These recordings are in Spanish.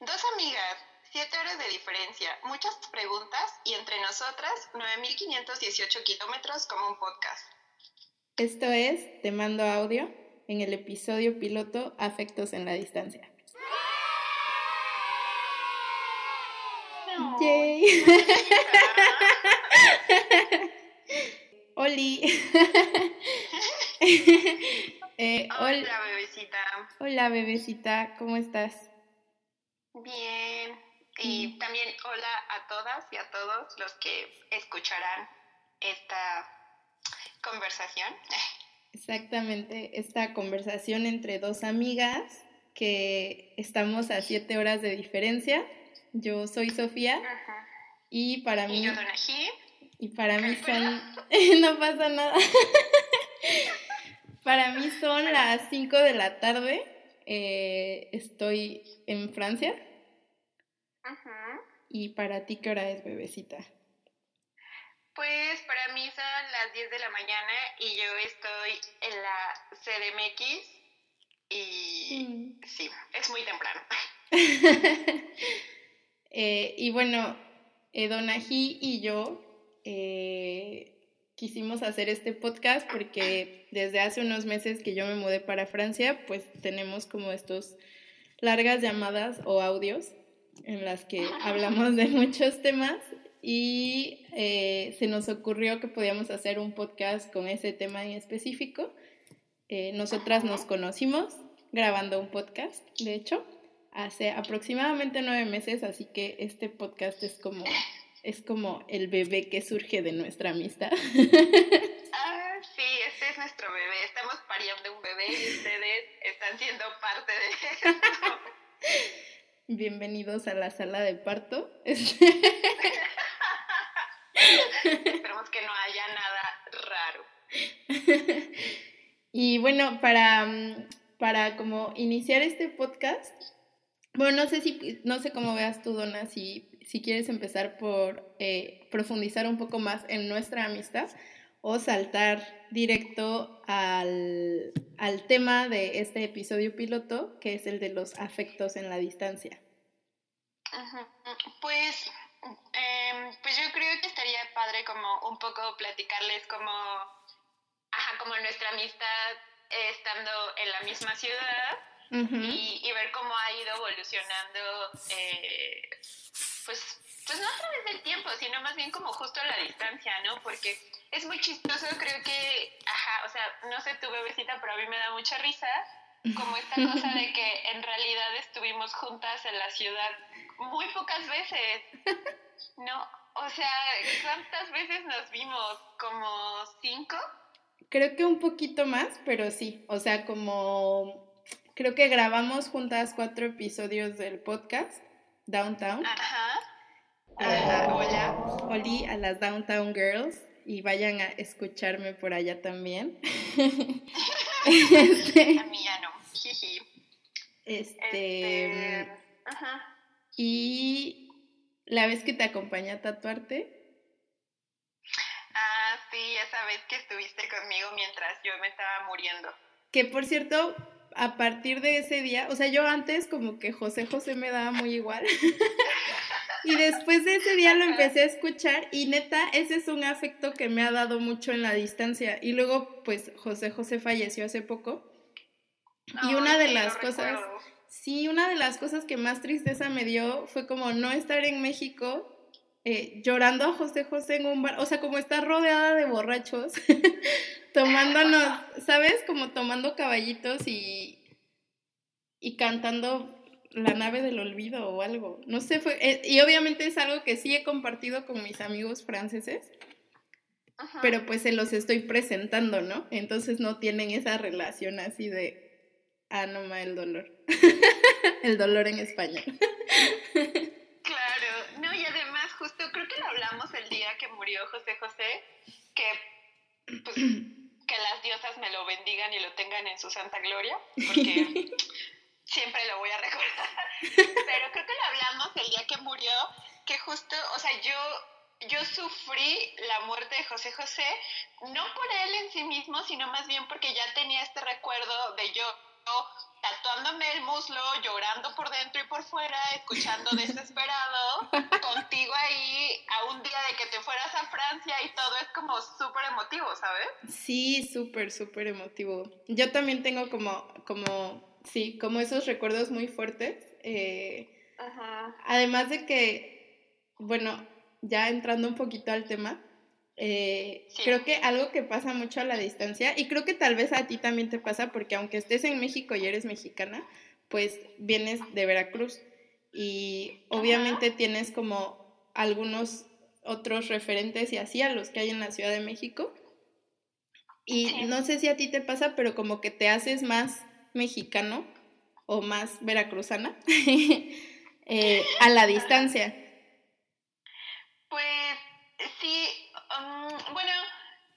Dos amigas, siete horas de diferencia, muchas preguntas y entre nosotras 9.518 kilómetros como un podcast. Esto es Te mando audio en el episodio piloto Afectos en la distancia. No, Yay. Oli. Eh, hol- Hola, bebecita. Hola bebecita, ¿cómo estás? Bien. Y también hola a todas y a todos los que escucharán esta conversación. Exactamente, esta conversación entre dos amigas que estamos a siete horas de diferencia. Yo soy Sofía Ajá. y para Y mí yo, Donají. y para mí son no pasa nada. para mí son las 5 de la tarde. Eh, estoy en Francia y para ti qué hora es bebecita. Pues para mí son las 10 de la mañana y yo estoy en la CDMX y sí, es muy temprano. Eh, y bueno, eh, Donají y yo eh, quisimos hacer este podcast porque desde hace unos meses que yo me mudé para Francia, pues tenemos como estos largas llamadas o audios en las que hablamos de muchos temas y eh, se nos ocurrió que podíamos hacer un podcast con ese tema en específico. Eh, nosotras nos conocimos grabando un podcast, de hecho, hace aproximadamente nueve meses, así que este podcast es como, es como el bebé que surge de nuestra amistad. Ah, sí, este es nuestro bebé. Estamos pariendo un bebé y ustedes están siendo parte de esto. Bienvenidos a la sala de parto. Esperemos que no haya nada raro. Y bueno, para, mm, para como iniciar este podcast, bueno, no sé si, no sé cómo veas tú, Donna, si, si quieres empezar por eh, profundizar un poco más en nuestra amistad o saltar directo al, al tema de este episodio piloto, que es el de los afectos en la distancia. Pues, em, pues yo creo que estaría padre como un poco platicarles como, ajá, como nuestra amistad eh, estando en la misma ciudad y, y ver cómo ha ido evolucionando, eh, pues, pues no a través del tiempo, sino más bien como justo a la distancia, ¿no? Porque es muy chistoso, creo que, ajá, o sea, no sé tu bebecita, pero a mí me da mucha risa, como esta cosa de que en realidad estuvimos juntas en la ciudad muy pocas veces, ¿no? O sea, ¿cuántas veces nos vimos? ¿Como cinco? Creo que un poquito más, pero sí, o sea, como creo que grabamos juntas cuatro episodios del podcast Downtown. Ajá. Ajá, hola. Oli a las Downtown Girls y vayan a escucharme por allá también. este, A mí ya no. Jiji. este, Este, ajá. y la vez que te acompañé a tatuarte, Ah, sí, esa vez que estuviste conmigo mientras yo me estaba muriendo. que por cierto, a partir de ese día, o sea, yo antes como que José José me daba muy igual. Y después de ese día lo empecé a escuchar y neta, ese es un afecto que me ha dado mucho en la distancia. Y luego, pues, José José falleció hace poco. Y una de las cosas, recuerdo. sí, una de las cosas que más tristeza me dio fue como no estar en México eh, llorando a José José en un bar, o sea, como estar rodeada de borrachos, tomándonos, ¿sabes? Como tomando caballitos y, y cantando la nave del olvido o algo. No sé, fue, eh, y obviamente es algo que sí he compartido con mis amigos franceses, Ajá. pero pues se los estoy presentando, ¿no? Entonces no tienen esa relación así de, ah, no, ma, el dolor. el dolor en español. Claro, no, y además justo creo que lo hablamos el día que murió José José, que pues que las diosas me lo bendigan y lo tengan en su santa gloria, porque siempre lo voy a recordar. Pero creo que lo hablamos el día que murió, que justo, o sea, yo, yo sufrí la muerte de José José, no por él en sí mismo, sino más bien porque ya tenía este recuerdo de yo tatuándome el muslo, llorando por dentro y por fuera, escuchando desesperado, contigo ahí a un día de que te fueras a Francia y todo es como súper emotivo, ¿sabes? Sí, súper, súper emotivo. Yo también tengo como, como, sí, como esos recuerdos muy fuertes. Eh, además de que, bueno, ya entrando un poquito al tema, eh, creo que algo que pasa mucho a la distancia, y creo que tal vez a ti también te pasa, porque aunque estés en México y eres mexicana, pues vienes de Veracruz y obviamente tienes como algunos otros referentes y así a los que hay en la Ciudad de México. Y no sé si a ti te pasa, pero como que te haces más mexicano o más veracruzana eh, a la distancia. Pues sí, um, bueno,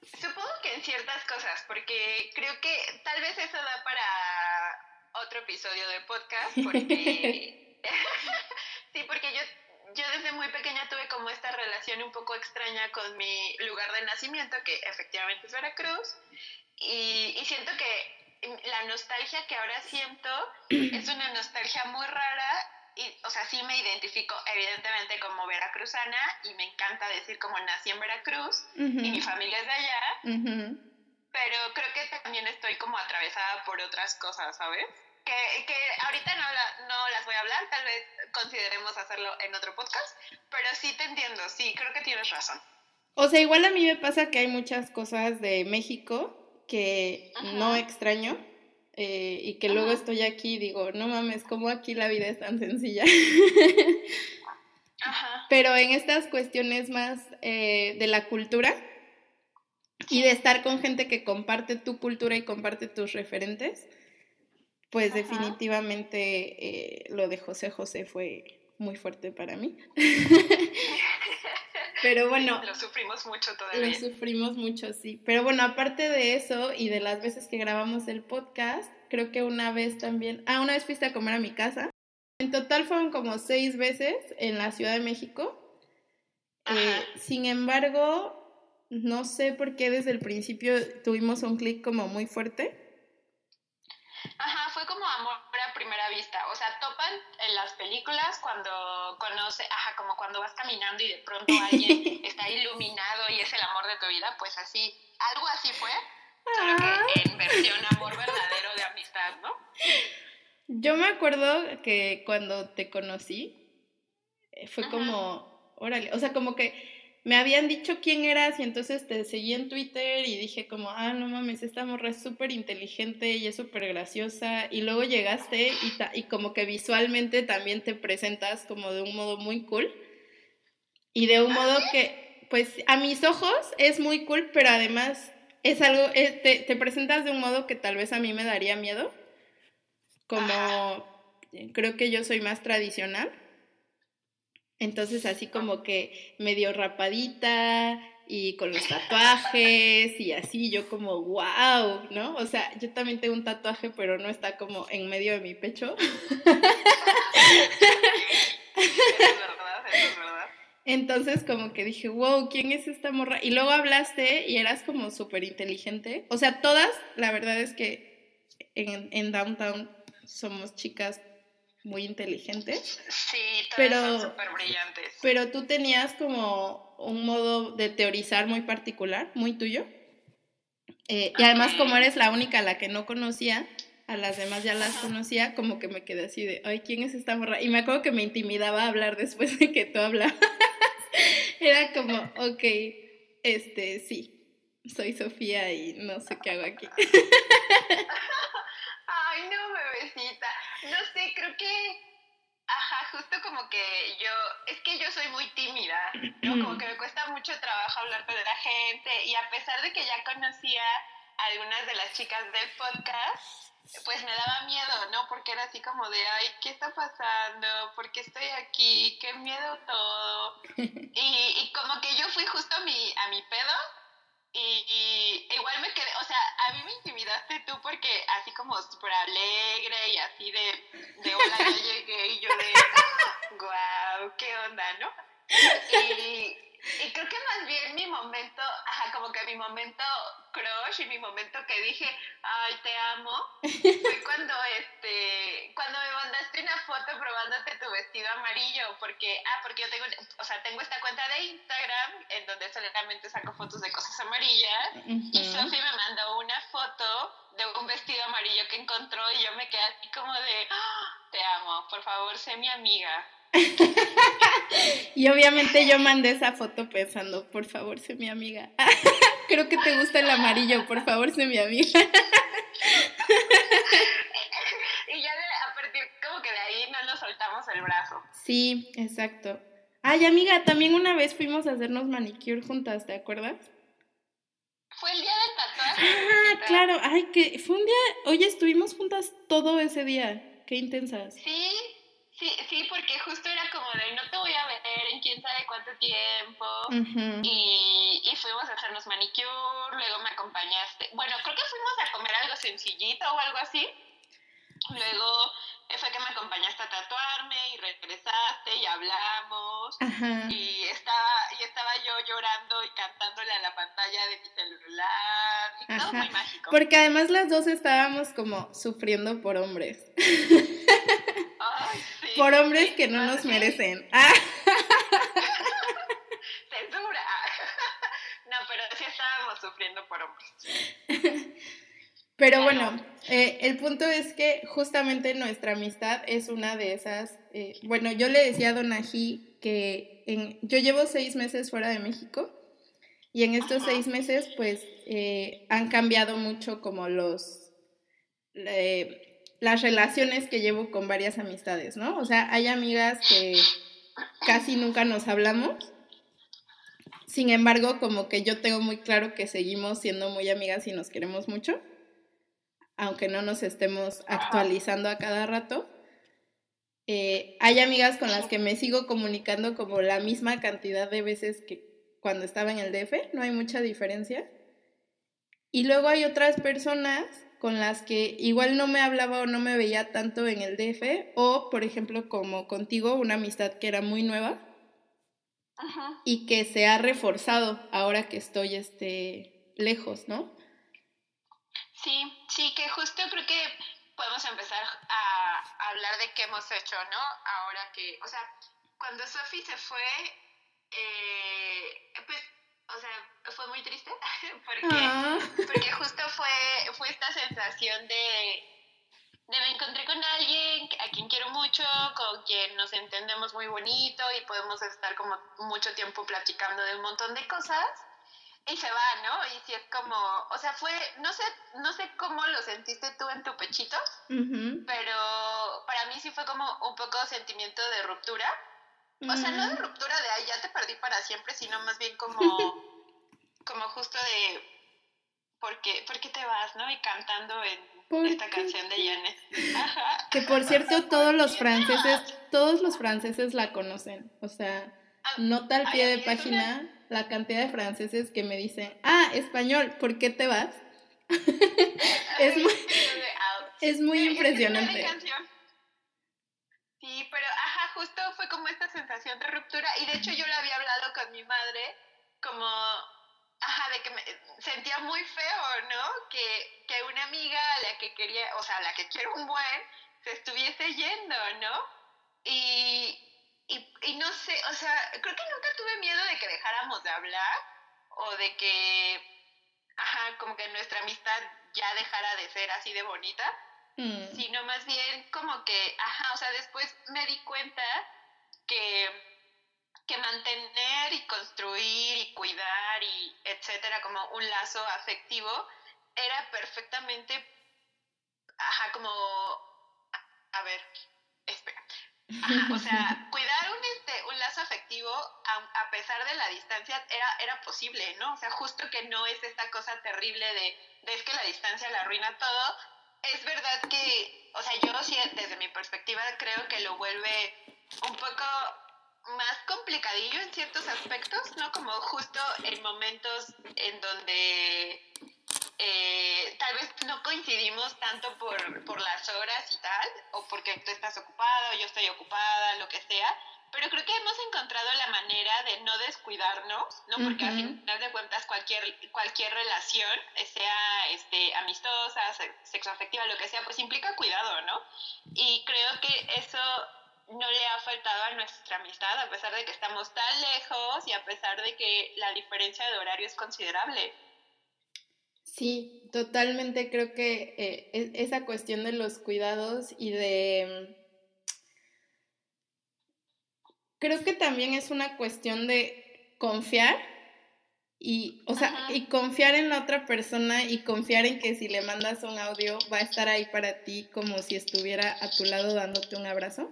supongo que en porque creo que tal vez eso da para otro episodio de podcast, porque sí, porque yo, yo desde muy pequeña tuve como esta relación un poco extraña con mi lugar de nacimiento, que efectivamente es Veracruz, y, y siento que la nostalgia que ahora siento es una nostalgia muy rara y, o sea, sí me identifico evidentemente como veracruzana y me encanta decir como nací en Veracruz y mi familia es de allá, pero creo que también estoy como atravesada por otras cosas, ¿sabes? Que, que ahorita no, no las voy a hablar, tal vez consideremos hacerlo en otro podcast, pero sí te entiendo, sí, creo que tienes razón. O sea, igual a mí me pasa que hay muchas cosas de México que no extraño, eh, y que luego estoy aquí y digo, no mames, ¿cómo aquí la vida es tan sencilla? Pero en estas cuestiones más eh, de la cultura y de estar con gente que comparte tu cultura y comparte tus referentes, pues definitivamente eh, lo de José José fue muy fuerte para mí. Pero bueno. Lo sufrimos mucho todavía. Lo sufrimos mucho, sí. Pero bueno, aparte de eso y de las veces que grabamos el podcast, creo que una vez también. Ah, una vez fuiste a comer a mi casa. En total fueron como seis veces en la Ciudad de México. Eh, sin embargo, no sé por qué desde el principio tuvimos un clic como muy fuerte. Ajá, fue como amor a primera vista. O sea, topan en las películas cuando conoce, ajá, como cuando vas caminando y de pronto alguien está iluminado y es el amor de tu vida, pues así, algo así fue, solo que ah. en versión amor verdadero de amistad, ¿no? Yo me acuerdo que cuando te conocí, eh, fue como, órale, o sea, como que me habían dicho quién eras y entonces te seguí en Twitter y dije como, ah, no mames, esta morra es súper inteligente y es súper graciosa. Y luego llegaste y, y como que visualmente también te presentas como de un modo muy cool. Y de un modo que, pues a mis ojos es muy cool, pero además es algo, te, te, presentas de un modo que tal vez a mí me daría miedo. Como creo que yo soy más tradicional. Entonces así como que medio rapadita y con los tatuajes y así, yo como, wow, ¿no? O sea, yo también tengo un tatuaje, pero no está como en medio de mi pecho. es verdad, es verdad. Entonces como que dije, wow, ¿quién es esta morra? Y luego hablaste y eras como súper inteligente. O sea, todas, la verdad es que en, en Downtown somos chicas muy inteligentes. Sí, pero, son súper brillantes. Pero tú tenías como un modo de teorizar muy particular, muy tuyo. Eh, y además, como eres la única a la que no conocía, a las demás ya las conocía, como que me quedé así de, ay, ¿quién es esta morra? Y me acuerdo que me intimidaba hablar después de que tú hablabas. Era como, ok, este, sí, soy Sofía y no sé qué hago aquí. Ay, no, bebecita. No sé, creo que, ajá, justo como que yo, es que yo soy muy tímida, ¿no? Como que me cuesta mucho trabajo hablar con la gente y a pesar de que ya conocía a algunas de las chicas del podcast, pues me daba miedo, ¿no? Porque era así como de, ay, ¿qué está pasando? ¿Por qué estoy aquí? ¿Qué miedo todo? Y, y como que yo fui justo a mi, a mi pedo y, me quedé, o sea, a mí me intimidaste tú porque así como súper alegre y así de, de hola, yo llegué y yo de, guau, qué onda, ¿no? Y, y creo que más bien mi momento, ajá, como que mi momento crush y mi momento que dije, ay, te amo, fue cuando, este, cuando me mandaste una foto probándote tu vestido amarillo, porque, ah, porque yo tengo, o sea, tengo esta cuenta de Instagram en donde solamente saco fotos de cosas amarillas y Sofi me mandó una foto de un vestido amarillo que encontró y yo me quedé así como de, ¡Ah! te amo, por favor, sé mi amiga. y obviamente yo mandé esa foto pensando, por favor, sé mi amiga. Creo que te gusta el amarillo, por favor, sé mi amiga. y ya a partir como que de ahí no nos soltamos el brazo. Sí, exacto. Ay, amiga, también una vez fuimos a hacernos manicure juntas, ¿te acuerdas? Fue el día del tatuaje. Ah, claro. Ay, que fue un día. Oye, estuvimos juntas todo ese día. Qué intensas. Sí, Sí, sí, porque justo era como de no te voy a ver en quién sabe cuánto tiempo. y, y, fuimos a hacernos manicure, luego me acompañaste. Bueno, creo que fuimos a comer algo sencillito o algo así. Luego fue que me acompañaste a tatuarme y regresaste y hablamos. Y estaba, y estaba yo llorando y cantándole a la pantalla de mi celular. Y todo muy mágico. Porque además las dos estábamos como sufriendo por hombres. Por hombres que no nos merecen. Ah. Censura. No, pero sí estábamos sufriendo por hombres. Pero bueno, eh, el punto es que justamente nuestra amistad es una de esas. Eh, bueno, yo le decía a Donají que en, yo llevo seis meses fuera de México y en estos seis meses, pues, eh, han cambiado mucho como los las relaciones que llevo con varias amistades, ¿no? O sea, hay amigas que casi nunca nos hablamos. Sin embargo, como que yo tengo muy claro que seguimos siendo muy amigas y nos queremos mucho, aunque no nos estemos actualizando a cada rato. Eh, hay amigas con las que me sigo comunicando como la misma cantidad de veces que cuando estaba en el DF, no hay mucha diferencia. Y luego hay otras personas con las que igual no me hablaba o no me veía tanto en el DF, o por ejemplo como contigo, una amistad que era muy nueva y que se ha reforzado ahora que estoy este, lejos, ¿no? Sí, sí, que justo creo que podemos empezar a hablar de qué hemos hecho, ¿no? Ahora que, o sea, cuando Sophie se fue, eh, pues o sea, fue muy triste porque, ah. porque justo fue, fue esta sensación de, de me encontré con alguien a quien quiero mucho, con quien nos entendemos muy bonito y podemos estar como mucho tiempo platicando de un montón de cosas y se va, ¿no? Y si es como, o sea, fue, no sé, no sé cómo lo sentiste tú en tu pechito, pero para mí sí fue como un poco sentimiento de ruptura o sea, no de ruptura de, ay, ya te perdí para siempre, sino más bien como, como justo de, ¿por qué, ¿por qué te vas, no? Y cantando en esta canción de Janet. Que por cierto, todos los franceses, todos los franceses la conocen. O sea, ah, nota al pie de página la cantidad de franceses que me dicen, ah, español, ¿por qué te vas? es muy, es muy impresionante. Sí, pero justo fue como esta sensación de ruptura y de hecho yo le había hablado con mi madre como, ajá, de que me sentía muy feo, ¿no? Que, que una amiga a la que quería, o sea, a la que quiero un buen, se estuviese yendo, ¿no? Y, y, y no sé, o sea, creo que nunca tuve miedo de que dejáramos de hablar o de que, ajá, como que nuestra amistad ya dejara de ser así de bonita Mm. sino más bien como que, ajá, o sea, después me di cuenta que, que mantener y construir y cuidar y etcétera, como un lazo afectivo, era perfectamente, ajá, como, a ver, espera. Ajá, o sea, cuidar un, este, un lazo afectivo a, a, pesar de la distancia era, era posible, ¿no? O sea, justo que no es esta cosa terrible de, de es que la distancia la arruina todo, es verdad que, o sea, yo sí, desde mi perspectiva creo que lo vuelve un poco más complicadillo en ciertos aspectos, ¿no? Como justo en momentos en donde eh, tal vez no coincidimos tanto por, por las horas y tal, o porque tú estás ocupada o yo estoy ocupada, lo que sea, pero creo que hemos encontrado la manera de no descuidarnos, ¿no? Porque al final de cuentas cualquier, cualquier relación, sea este, amistosa, sexoafectiva, lo que sea, pues implica cuidado, ¿no? Y creo que eso no le ha faltado a nuestra amistad, a pesar de que estamos tan lejos y a pesar de que la diferencia de horario es considerable. Sí, totalmente creo que eh, e, esa cuestión de los cuidados y de... Creo que también es una cuestión de confiar y, o sea, y confiar en la otra persona y confiar en que si le mandas un audio va a estar ahí para ti como si estuviera a tu lado dándote un abrazo.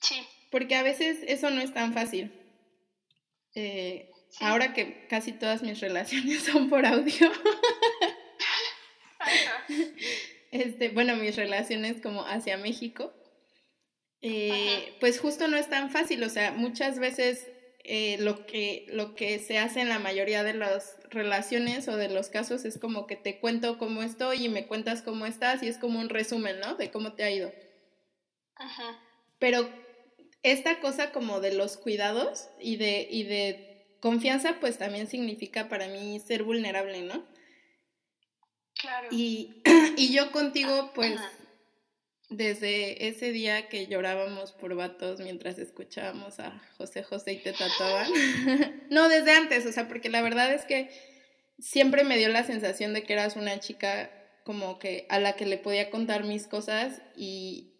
Sí. Porque a veces eso no es tan fácil. Eh, Ahora que casi todas mis relaciones son por audio. este, bueno, mis relaciones como hacia México. Eh, pues justo no es tan fácil, o sea, muchas veces eh, lo, que, lo que se hace en la mayoría de las relaciones o de los casos es como que te cuento cómo estoy y me cuentas cómo estás y es como un resumen, ¿no? De cómo te ha ido. Ajá. Pero esta cosa como de los cuidados y de, y de Confianza pues también significa para mí ser vulnerable, ¿no? Claro. Y, yo contigo pues desde ese día que llorábamos por vatos mientras escuchábamos a José José y te tatuaban. no, desde antes, o sea, porque la verdad es que siempre me dio la sensación de que eras una chica como que a la que le podía contar mis cosas y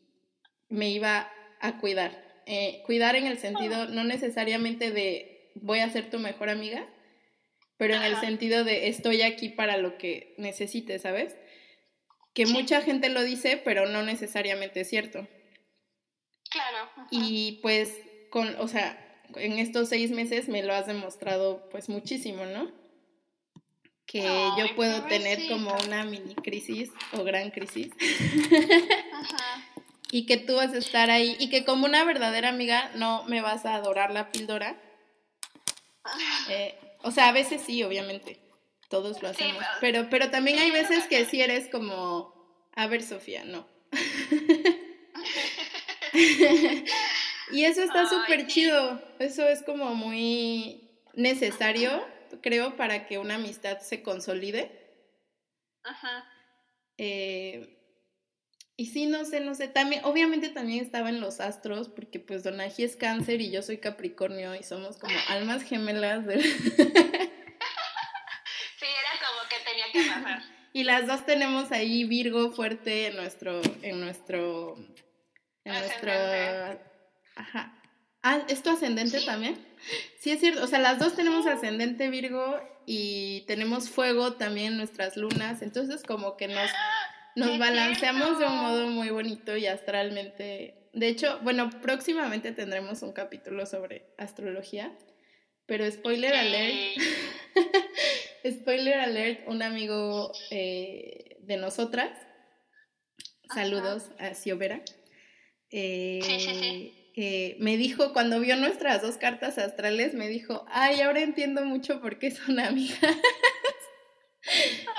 me iba a cuidar. Eh, cuidar en el sentido no necesariamente de voy a ser tu mejor amiga, pero en el sentido de estoy aquí para lo que necesites, ¿sabes? Que mucha gente lo dice, pero no necesariamente es cierto. Claro. Y pues, con, o sea, en estos seis meses me lo has demostrado pues muchísimo, ¿no? Que yo puedo tener como una mini crisis o gran crisis. Ajá. y que tú vas a estar ahí y que como una verdadera amiga no me vas a adorar la píldora, eh, o sea, a veces sí, obviamente. Todos lo hacemos. pero, pero también hay veces que sí eres como, a ver, Sofía, no. y eso está súper chido. Eso es como muy necesario, creo, para que una amistad se consolide. Ajá. Eh, y sí, no sé, no sé, también, obviamente también estaba en los astros, porque pues Donaji es cáncer y yo soy Capricornio y somos como almas gemelas de... sí, era como que tenía que pasar. Y las dos tenemos ahí Virgo fuerte en nuestro, en nuestro, en nuestro, ajá. Ah, ¿es tu ascendente también? Sí, es cierto, o sea, las dos tenemos ascendente Virgo y tenemos fuego también en nuestras lunas, entonces como que nos nos balanceamos de un modo muy bonito y astralmente. De hecho, bueno, próximamente tendremos un capítulo sobre astrología, pero spoiler alert, spoiler alert, un amigo eh, de nosotras, saludos a Ciovera, eh, eh, me dijo, cuando vio nuestras dos cartas astrales, me dijo, ay, ahora entiendo mucho por qué son amigas.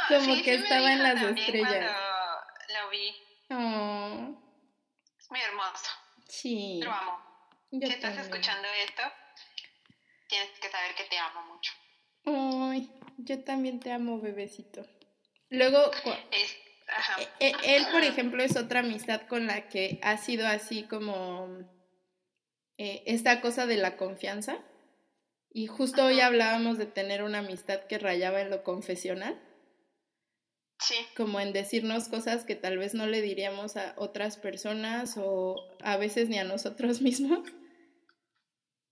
Como que estaba en las estrellas. Lo vi. Oh. Es muy hermoso. Sí. Lo amo. si estás escuchando esto, tienes que saber que te amo mucho. Ay, yo también te amo, bebecito. Luego, e, e, él, por ejemplo, es otra amistad con la que ha sido así como eh, esta cosa de la confianza. Y justo hoy hablábamos de tener una amistad que rayaba en lo confesional. Como en decirnos cosas que tal vez no le diríamos a otras personas o a veces ni a nosotros mismos.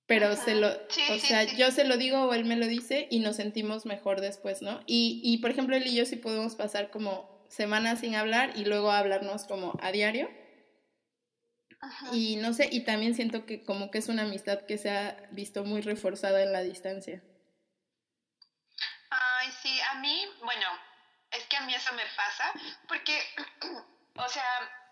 Pero se lo, o sea, yo se lo digo o él me lo dice y nos sentimos mejor después, ¿no? Y, y por ejemplo, él y yo sí podemos pasar como semanas sin hablar y luego hablarnos como a diario. Y no sé, y también siento que como que es una amistad que se ha visto muy reforzada en la distancia. Ay, sí, a mí, bueno, es que a mí eso me pasa, porque, o sea,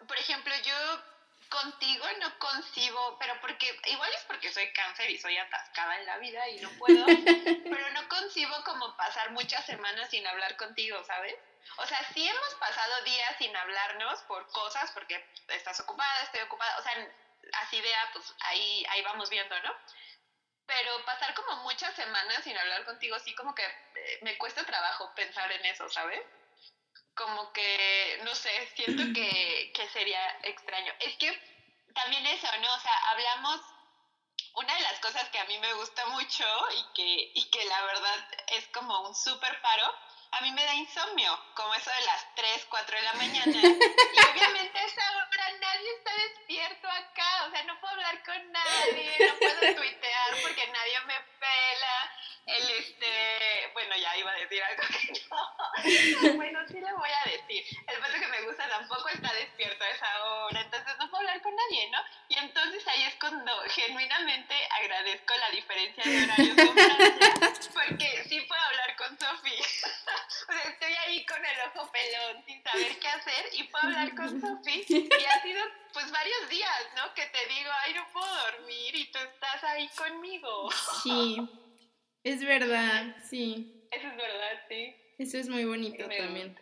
por ejemplo, yo contigo no concibo, pero porque, igual es porque soy cáncer y soy atascada en la vida y no puedo, pero no concibo como pasar muchas semanas sin hablar contigo, ¿sabes? O sea, sí hemos pasado días sin hablarnos por cosas, porque estás ocupada, estoy ocupada, o sea, así de, ah, pues ahí, ahí vamos viendo, ¿no? Pero pasar como muchas semanas sin hablar contigo, sí como que eh, me cuesta trabajo pensar en eso, ¿sabes? Como que, no sé, siento que, que sería extraño. Es que también eso, ¿no? O sea, hablamos una de las cosas que a mí me gusta mucho y que, y que la verdad es como un súper paro, a mí me da insomnio, como eso de las 3, 4 de la mañana. Y obviamente a esa hora nadie está despierto acá, o sea, no puedo hablar con nadie, no puedo tuitear porque nadie me pela. El este, iba a decir algo que no. Bueno, sí le voy a decir. El pato que me gusta tampoco está despierto a esa hora, entonces no puedo hablar con nadie, ¿no? Y entonces ahí es cuando genuinamente agradezco la diferencia de horarios con Francia, porque sí puedo hablar con Sofía. o sea, estoy ahí con el ojo pelón sin saber qué hacer y puedo hablar con Sofía y ha sido pues varios días, ¿no? Que te digo, ay, no puedo dormir y tú estás ahí conmigo. Sí, es verdad, sí. Eso es verdad, sí. Eso es muy bonito también.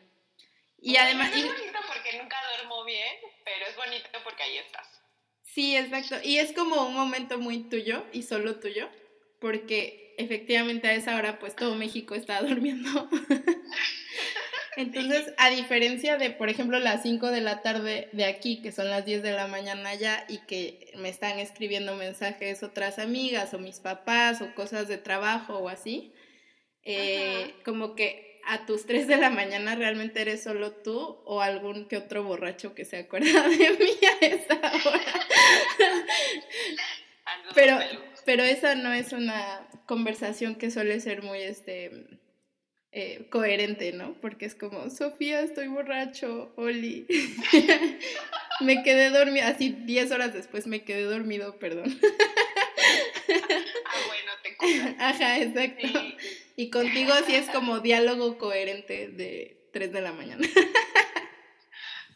Y además... es bonito porque nunca duermo bien, pero es bonito porque ahí estás. Sí, exacto. Y es como un momento muy tuyo y solo tuyo, porque efectivamente a esa hora pues todo México está durmiendo. Entonces, a diferencia de, por ejemplo, las 5 de la tarde de aquí, que son las 10 de la mañana ya, y que me están escribiendo mensajes otras amigas o mis papás o cosas de trabajo o así, eh, como que a tus 3 de la mañana realmente eres solo tú o algún que otro borracho que se acuerda de mí a esa hora. pero, pero esa no es una conversación que suele ser muy, este, eh, coherente, ¿no? Porque es como, Sofía, estoy borracho, Oli. me quedé dormido, así 10 horas después me quedé dormido, perdón. ah, bueno, te cuidas. Ajá, exacto. Y contigo sí es como diálogo coherente de 3 de la mañana.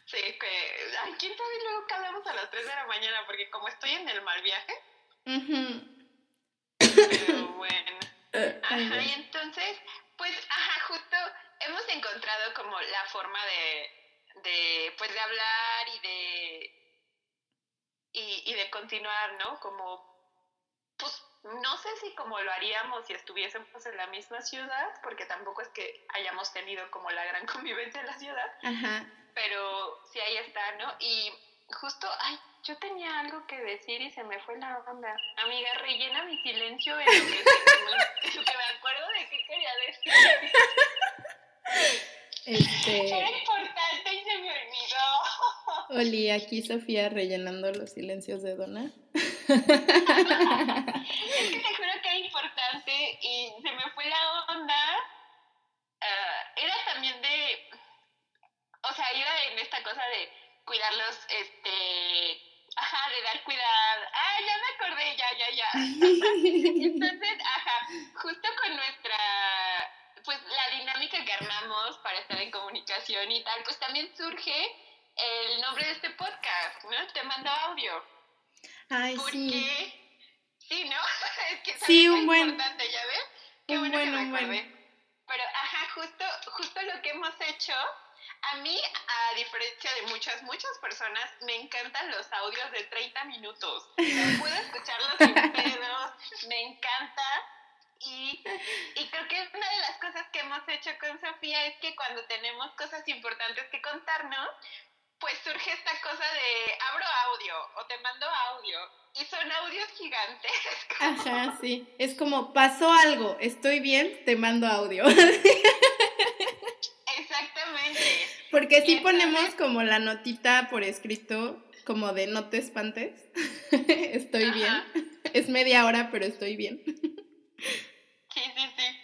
sí, que, ¿quién sabe luego que hablamos a las 3 de la mañana? Porque como estoy en el mal viaje. Pero bueno. Ajá, y entonces, pues, ajá, justo hemos encontrado como la forma de, de pues, de hablar y de, y, y de continuar, ¿no? Como, pues, no sé si como lo haríamos si estuviésemos en la misma ciudad, porque tampoco es que hayamos tenido como la gran convivencia en la ciudad, Ajá. pero sí ahí está, ¿no? Y justo, ay, yo tenía algo que decir y se me fue la onda. Amiga, rellena mi silencio en lo que, me acuerdo de qué quería decir. Este... Era importante y se me olvidó. Oli, aquí Sofía rellenando los silencios de Donna. Es que te juro que era importante y se me fue la onda. Uh, era también de. O sea, iba en esta cosa de cuidarlos, este Ajá, de dar cuidado. Ah, ya me acordé, ya, ya, ya. Entonces, ajá, justo con nuestra, pues la dinámica que armamos para estar en comunicación y tal, pues también surge el nombre de este podcast, ¿no? Te mando audio. Ay, Porque, sí. Sí, ¿no? es que sí, un buen, importante, ¿ya ves? Qué un bueno buen, que un buen. Pero, ajá, justo, justo lo que hemos hecho a mí, a diferencia de muchas, muchas personas, me encantan los audios de 30 minutos. puedo escucharlos sin pedos, me encanta. Y, y creo que una de las cosas que hemos hecho con Sofía es que cuando tenemos cosas importantes que contarnos, pues surge esta cosa de abro audio o te mando audio. Y son audios gigantescos. Ajá, sí. Es como, pasó algo, estoy bien, te mando audio. Exactamente. Porque si ponemos como la notita por escrito, como de no te espantes, estoy bien. Es media hora, pero estoy bien. Sí, sí, sí.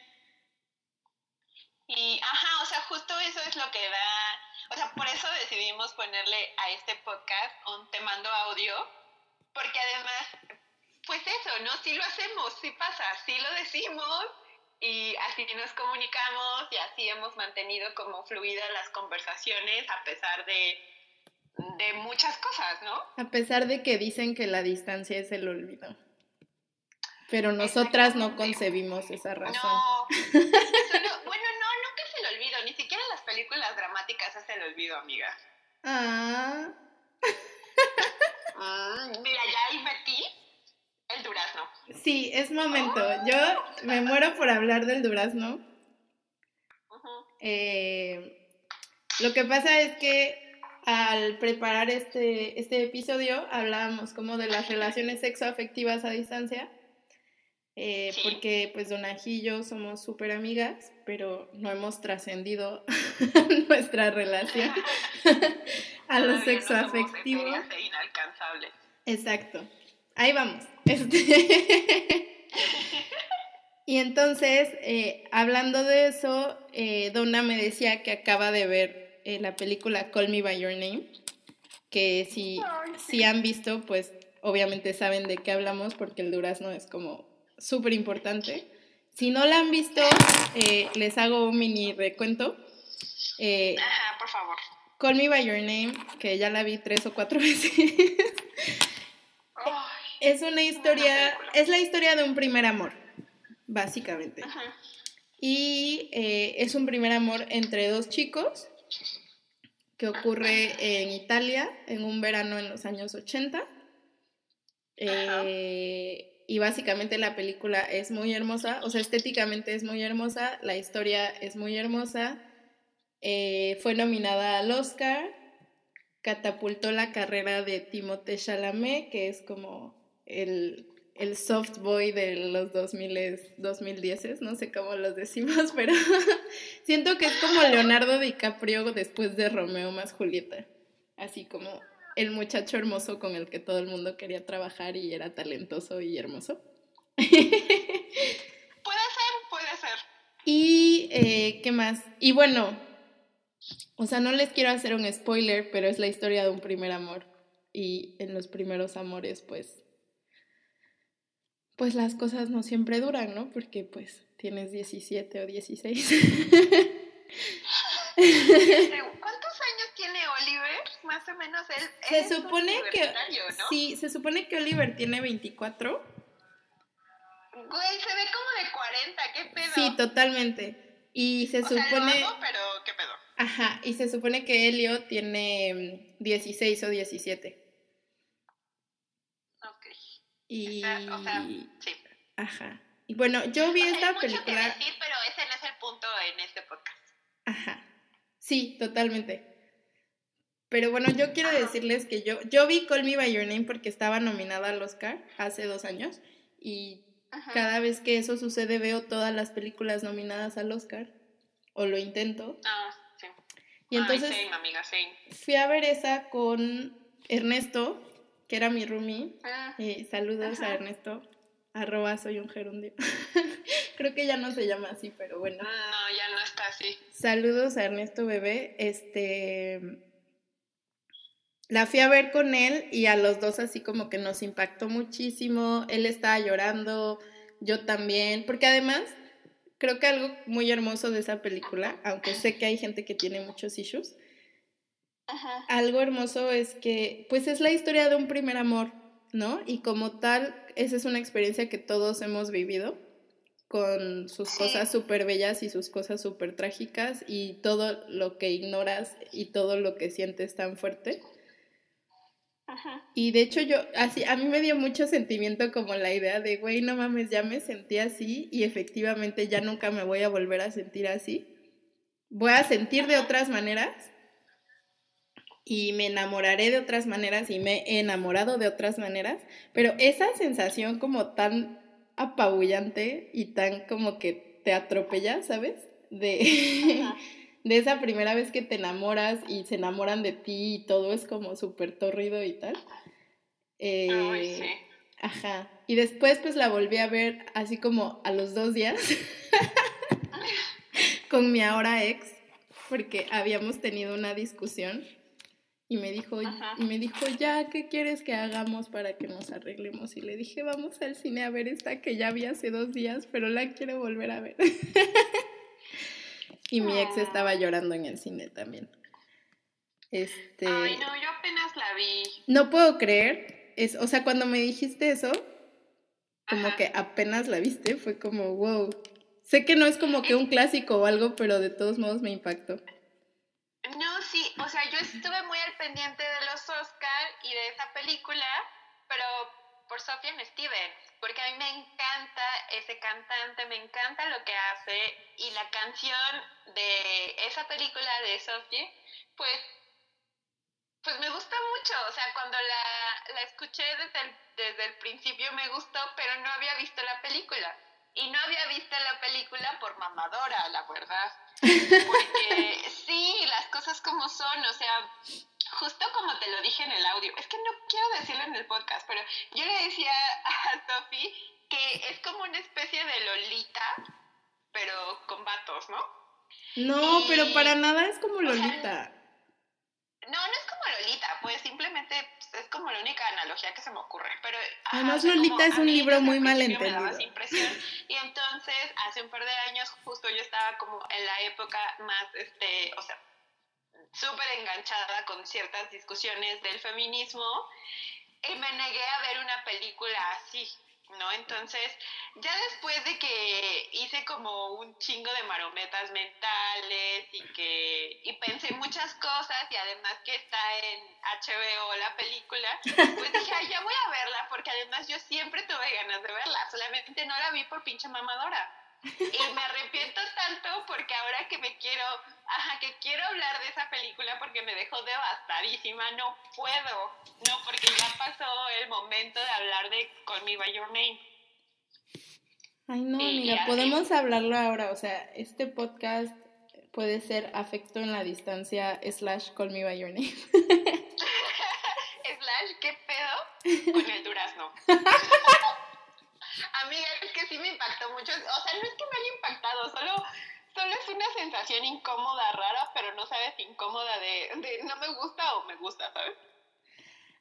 Y, ajá, o sea, justo eso es lo que da, o sea, por eso decidimos ponerle a este podcast un te mando audio, porque además, pues eso, ¿no? Sí lo hacemos, sí pasa, sí lo decimos, y así nos comunicamos y así hemos mantenido como fluidas las conversaciones a pesar de, de muchas cosas, ¿no? A pesar de que dicen que la distancia es el olvido. Pero nosotras no concebimos esa razón. No, bueno, no, nunca es el olvido, ni siquiera en las películas dramáticas es el olvido, amiga. Ah. Mm, mira, ya invertí el durazno. Sí, es momento. Yo me muero por hablar del durazno. Eh, lo que pasa es que al preparar este, este episodio hablábamos como de las relaciones sexoafectivas a distancia. Eh, porque pues Donají y yo somos súper amigas, pero no hemos trascendido nuestra relación a lo sexoafectivo. Exacto. Ahí vamos. Este y entonces, eh, hablando de eso, eh, Donna me decía que acaba de ver eh, la película Call Me By Your Name, que si, si han visto, pues obviamente saben de qué hablamos porque el durazno es como súper importante. Si no la han visto, les hago un mini recuento. Ajá, por favor. Call Me By Your Name, que ya la vi tres o cuatro veces. es una historia, es la historia de un primer amor, básicamente. Y eh, es un primer amor entre dos chicos que ocurre en Italia en un verano en los años 80. Eh, y básicamente la película es muy hermosa, o sea, estéticamente es muy hermosa, la historia es muy hermosa. Eh, fue nominada al Oscar, catapultó la carrera de Timothée Chalamet, que es como el, el soft boy de los 2000, 2010, no sé cómo los decimos, pero siento que es como Leonardo DiCaprio después de Romeo más Julieta, así como el muchacho hermoso con el que todo el mundo quería trabajar y era talentoso y hermoso. puede ser, puede ser. Y, eh, ¿qué más? Y bueno, o sea, no les quiero hacer un spoiler, pero es la historia de un primer amor. Y en los primeros amores, pues, pues las cosas no siempre duran, ¿no? Porque pues tienes 17 o 16. ¿Cuántos años tiene Oliver? Más o menos él. Se supone que ¿no? sí, se supone que Oliver tiene 24. Güey, se ve como de 40, ¿qué pedo? Sí, totalmente. Y se supone pero ¿qué pedo? Ajá, y se supone que Elio tiene 16 mm, o 17. Y... o sea, sí. Ajá. Y bueno, yo vi esta película... decir, pero ese no es el punto en este podcast. Ajá. Sí, totalmente. Pero bueno, yo quiero decirles que yo, yo vi Call Me By Your Name porque estaba nominada al Oscar hace dos años y cada vez que eso sucede veo todas las películas nominadas al Oscar o lo intento. Ah, sí. Y entonces amiga, fui a ver esa con Ernesto que era mi roomie. Ah, eh, saludos a Ernesto, arroba soy un gerundio. Creo que ya no se llama así, pero bueno. No, ya no está así. Saludos a Ernesto Bebé. Este. La fui a ver con él y a los dos así como que nos impactó muchísimo. Él estaba llorando, yo también, porque además creo que algo muy hermoso de esa película, aunque sé que hay gente que tiene muchos issues, algo hermoso es que, pues es la historia de un primer amor, ¿no? Y como tal, esa es una experiencia que todos hemos vivido, con sus cosas súper bellas y sus cosas súper trágicas y todo lo que ignoras y todo lo que sientes tan fuerte. Y de hecho yo, así, a mí me dio mucho sentimiento como la idea de, güey, no mames, ya me sentí así y efectivamente ya nunca me voy a volver a sentir así. Voy a sentir de otras maneras, y me enamoraré de otras maneras y me he enamorado de otras maneras, pero esa sensación como tan apabullante y tan como que te atropella, ¿sabes? De, de esa primera vez que te enamoras y se enamoran de ti y todo es como súper torrido y tal. Eh, ajá. Y después pues la volví a ver así como a los dos días con mi ahora ex, porque habíamos tenido una discusión y me dijo, y me dijo, ya, ¿qué quieres que hagamos para que nos arreglemos? Y le dije, vamos al cine a ver esta que ya vi hace dos días, pero la quiero volver a ver. y mi ex estaba llorando en el cine también. Este... Ay, no, yo apenas la vi. No puedo creer, es, o sea, cuando me dijiste eso, como que apenas la viste, fue como, wow. Sé que no es como que un clásico o algo, pero de todos modos me impactó. No, sí, o sea, yo estuve muy al pendiente de los Oscar y de esa película, pero por Sofian Stevens, porque a mí me encanta ese cantante, me encanta lo que hace y la canción de esa película de Sofía, pues, pues me gusta mucho, o sea, cuando la, la escuché desde el, desde el principio me gustó, pero no había visto la película. Y no había visto la película por mamadora, la verdad. Porque sí, las cosas como son, o sea, justo como te lo dije en el audio, es que no quiero decirlo en el podcast, pero yo le decía a Sofi que es como una especie de Lolita, pero con vatos, ¿no? No, pero para nada es como Lolita. no, no es como Lolita, pues simplemente pues, es como la única analogía que se me ocurre. Pero además Lolita es un libro muy mal entendido. y entonces hace un par de años justo yo estaba como en la época más, este, o sea, súper enganchada con ciertas discusiones del feminismo y me negué a ver una película así, ¿no? Entonces, ya después de que hice como un chingo de marometas mentales y que y pensé muchas cosas y además que está en HBO la película, pues dije, Ay, ya voy a verla porque además yo siempre tuve ganas de verla, solamente no la vi por pinche mamadora. Y me arrepiento tanto porque ahora que me quiero, ajá, que quiero hablar de esa película porque me dejó devastadísima, no puedo, no, porque ya pasó el momento de hablar de Call Me By Your Name. Ay, no, mira, podemos hablarlo ahora, o sea, este podcast puede ser afecto en la distancia slash Call Me By Your Name. slash, ¿qué pedo? Con el durazno. Amiga, es que sí me impactó mucho. O sea, no es que me haya impactado, solo, solo es una sensación incómoda, rara, pero no sabes incómoda de, de no me gusta o me gusta, ¿sabes?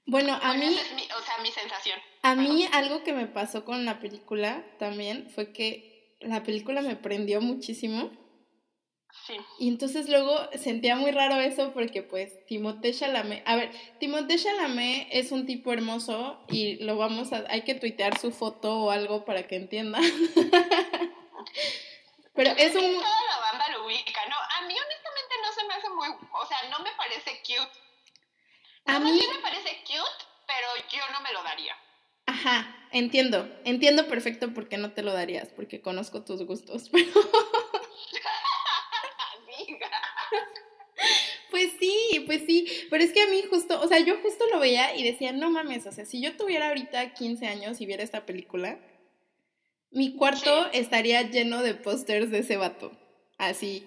Bueno, a mí... es mi, o sea, mi sensación. A mí algo que me pasó con la película también fue que la película me prendió muchísimo. Sí. Y entonces luego sentía muy raro eso porque pues Timothée Chalamet, a ver, Timothée Chalamet es un tipo hermoso y lo vamos a, hay que tuitear su foto o algo para que entienda. Pero es un... Toda la banda lo ubica, ¿no? A mí honestamente no se me hace muy, o sea, no me parece cute. a mí me parece cute, pero yo no me lo daría. Ajá, entiendo, entiendo perfecto por qué no te lo darías, porque conozco tus gustos, pero... Pues sí, pues sí, pero es que a mí justo, o sea, yo justo lo veía y decía, no mames, o sea, si yo tuviera ahorita 15 años y viera esta película, mi cuarto estaría lleno de pósters de ese vato, así,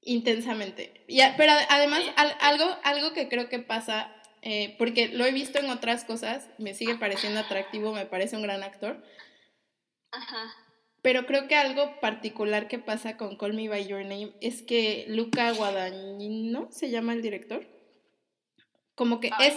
intensamente. Y, pero además, algo, algo que creo que pasa, eh, porque lo he visto en otras cosas, me sigue pareciendo atractivo, me parece un gran actor. Ajá. Pero creo que algo particular que pasa con Call Me By Your Name es que Luca Guadagnino se llama el director. Como que es,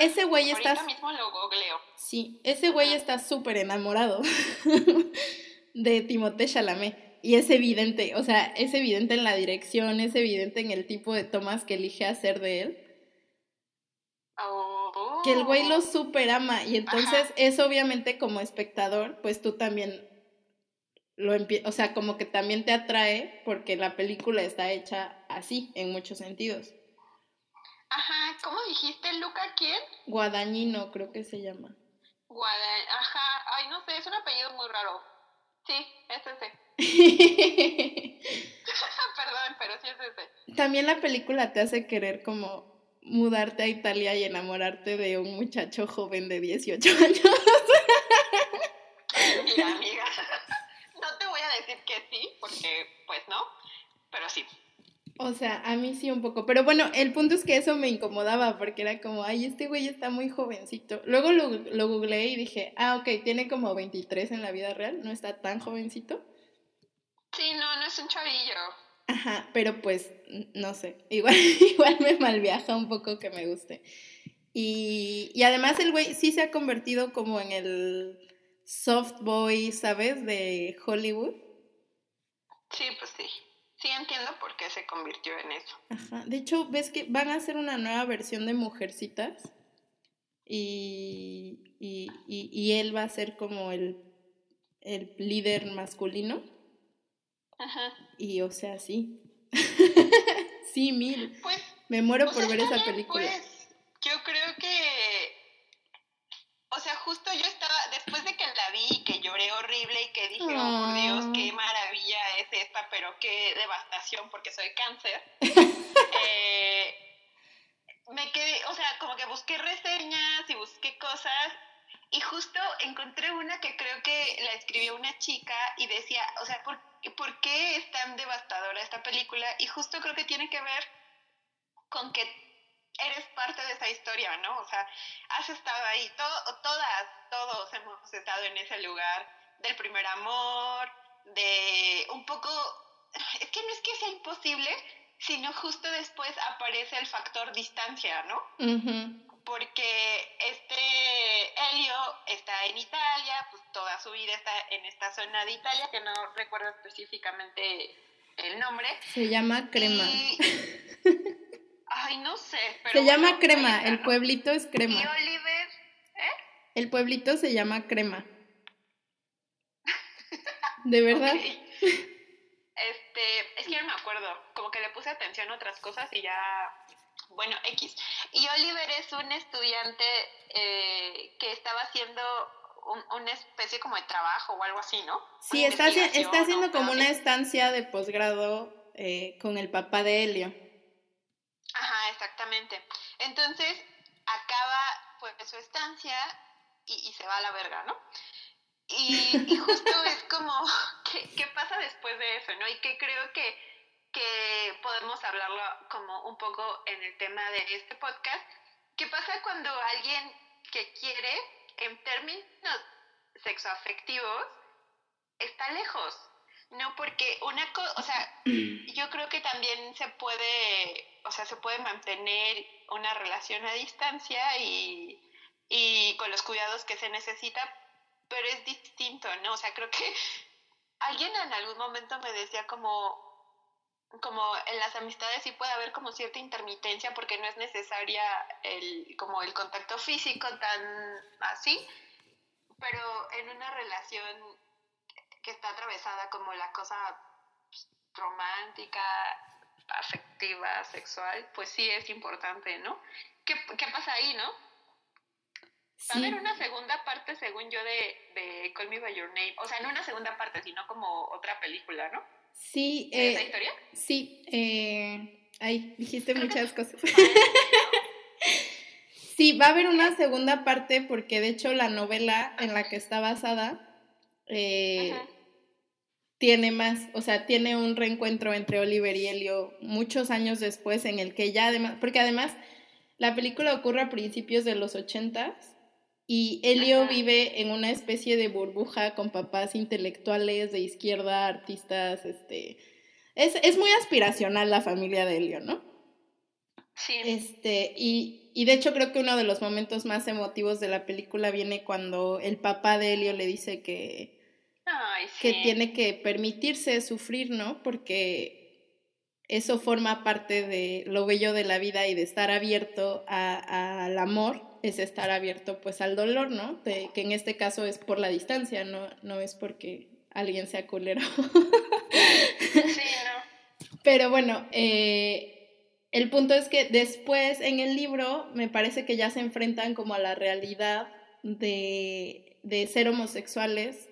ese güey está... mismo lo googleo. Sí, ese güey está súper enamorado de Timothée Chalamet. Y es evidente, o sea, es evidente en la dirección, es evidente en el tipo de tomas que elige hacer de él. Que el güey lo oh. súper ama. Y entonces es obviamente como espectador, pues tú también lo o sea, como que también te atrae porque la película está hecha así, en muchos sentidos. Ajá, ¿cómo dijiste, Luca quién? Guadañino, creo que se llama. Guadañino, ajá, ay, no sé, es un apellido muy raro. Sí, es ese. Perdón, pero sí es ese. También la película te hace querer como mudarte a Italia y enamorarte de un muchacho joven de 18 años. Mira, amiga decir que sí, porque pues no, pero sí. O sea, a mí sí un poco. Pero bueno, el punto es que eso me incomodaba porque era como, ay, este güey está muy jovencito. Luego lo, lo googleé y dije, ah, ok, tiene como 23 en la vida real, no está tan jovencito. Sí, no, no es un chavillo. Ajá, pero pues, no sé, igual, igual me malviaja un poco que me guste. Y, y además el güey sí se ha convertido como en el soft boy, ¿sabes? De Hollywood. Sí, pues sí sí entiendo por qué se convirtió en eso. Ajá. De hecho, ves que van a hacer una nueva versión de Mujercitas y, y, y, y él va a ser como el, el líder masculino. Ajá. Y o sea, sí. sí, mil. Pues, Me muero por ver esa película. Pues, yo creo que. O sea, justo yo estaba. Después de que la vi y que lloré horrible y que dije, oh, oh Dios, qué maravilla pero qué devastación porque soy cáncer. eh, me quedé, o sea, como que busqué reseñas y busqué cosas y justo encontré una que creo que la escribió una chica y decía, o sea, ¿por, ¿por qué es tan devastadora esta película? Y justo creo que tiene que ver con que eres parte de esa historia, ¿no? O sea, has estado ahí, todo, todas, todos hemos estado en ese lugar del primer amor, de un poco, es que no es que sea imposible, sino justo después aparece el factor distancia, ¿no? Porque este Helio está en Italia, pues toda su vida está en esta zona de Italia, que no recuerdo específicamente el nombre. Se llama Crema. Ay, no sé. Pero se llama Crema, el pueblito es Crema. ¿Y Oliver? ¿Eh? El pueblito se llama Crema. ¿De verdad? Este, es que no me acuerdo, como que le puse atención a otras cosas y ya, bueno, X. Y Oliver es un estudiante eh, que estaba haciendo una especie como de trabajo o algo así, ¿no? Sí, está, está haciendo como una estancia de posgrado eh, con el papá de Helio. Ajá, exactamente. Entonces, acaba pues su estancia y, se va a la verga, ¿no? Y, justo es como, ¿qué, pasa después de eso, no? Y que creo que, que podemos hablarlo como un poco en el tema de este podcast. ¿Qué pasa cuando alguien que quiere, en términos sexoafectivos, está lejos? No, porque una cosa, o sea, yo creo que también se puede, o sea, se puede mantener una relación a distancia y, y con los cuidados que se necesita, pero es distinto, ¿no? O sea, creo que alguien en algún momento me decía como, como en las amistades sí puede haber como cierta intermitencia porque no es necesaria el, como el contacto físico tan así, pero en una relación que está atravesada como la cosa romántica, afectiva, sexual, pues sí es importante, ¿no? ¿Qué, pasa ahí, no? Va a haber una segunda parte, según yo, de, de, Call Me By Your Name. O sea, no una segunda parte, sino como otra película, ¿no? Sí. Eh, ¿Esa historia? Sí. Eh, ay, dijiste muchas cosas. sí, va a haber una segunda parte porque, de hecho, la novela en la que está basada eh, tiene más, o sea, tiene un reencuentro entre Oliver y Helio muchos años después en el que ya además, porque además la película ocurre a principios de los ochentas y Helio vive en una especie de burbuja con papás intelectuales de izquierda, artistas, este, es, es muy aspiracional la familia de Helio, ¿no? Sí. Este, y, y de hecho creo que uno de los momentos más emotivos de la película viene cuando el papá de Helio le dice que, que tiene que permitirse sufrir, ¿no? Porque eso forma parte de lo bello de la vida y de estar abierto al amor es estar abierto pues al dolor, ¿no? De, que en este caso es por la distancia, no, no es porque alguien sea culero. sí, no. Pero bueno, eh, el punto es que después en el libro me parece que ya se enfrentan como a la realidad de, de ser homosexuales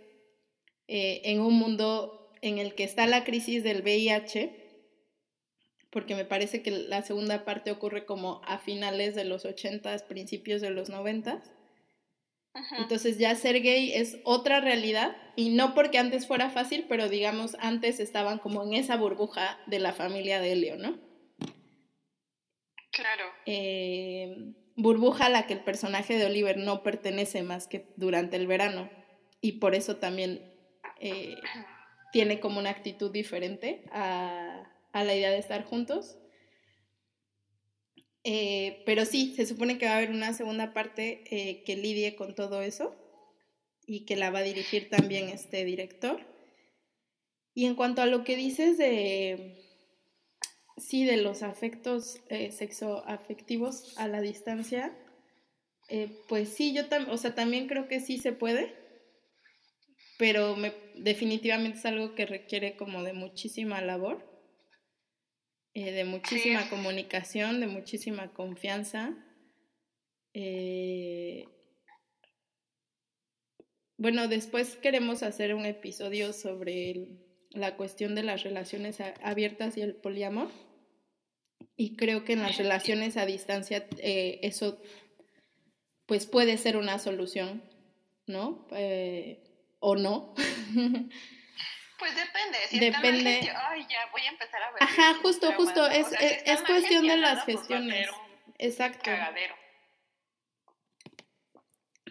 eh, en un mundo en el que está la crisis del VIH, porque me parece que la segunda parte ocurre como a finales de los 80, principios de los 90. Entonces ya ser gay es otra realidad y no porque antes fuera fácil, pero digamos antes estaban como en esa burbuja de la familia de Helio, ¿no? Claro. Eh, burbuja a la que el personaje de Oliver no pertenece más que durante el verano y por eso también eh, tiene como una actitud diferente a, la idea de estar juntos. Eh, pero sí, se supone que va a haber una segunda parte eh, que lidie con todo eso y que la va a dirigir también este director. Y en cuanto a lo que dices de, sí, de los afectos sexoafectivos a la distancia, pues sí, yo o sea, también creo que sí se puede pero me, definitivamente es algo que requiere como de muchísima labor, eh, de muchísima comunicación, de muchísima confianza. Eh, bueno, después queremos hacer un episodio sobre la cuestión de las relaciones abiertas y el poliamor. Y creo que en las relaciones a distancia eh, eso pues puede ser una solución, ¿no? Eh, o no. Pues depende. Si depende. Está ay, ya voy a empezar a ver. Ajá, justo, justo. Es, es, cuestión de las pues, gestiones. Exacto.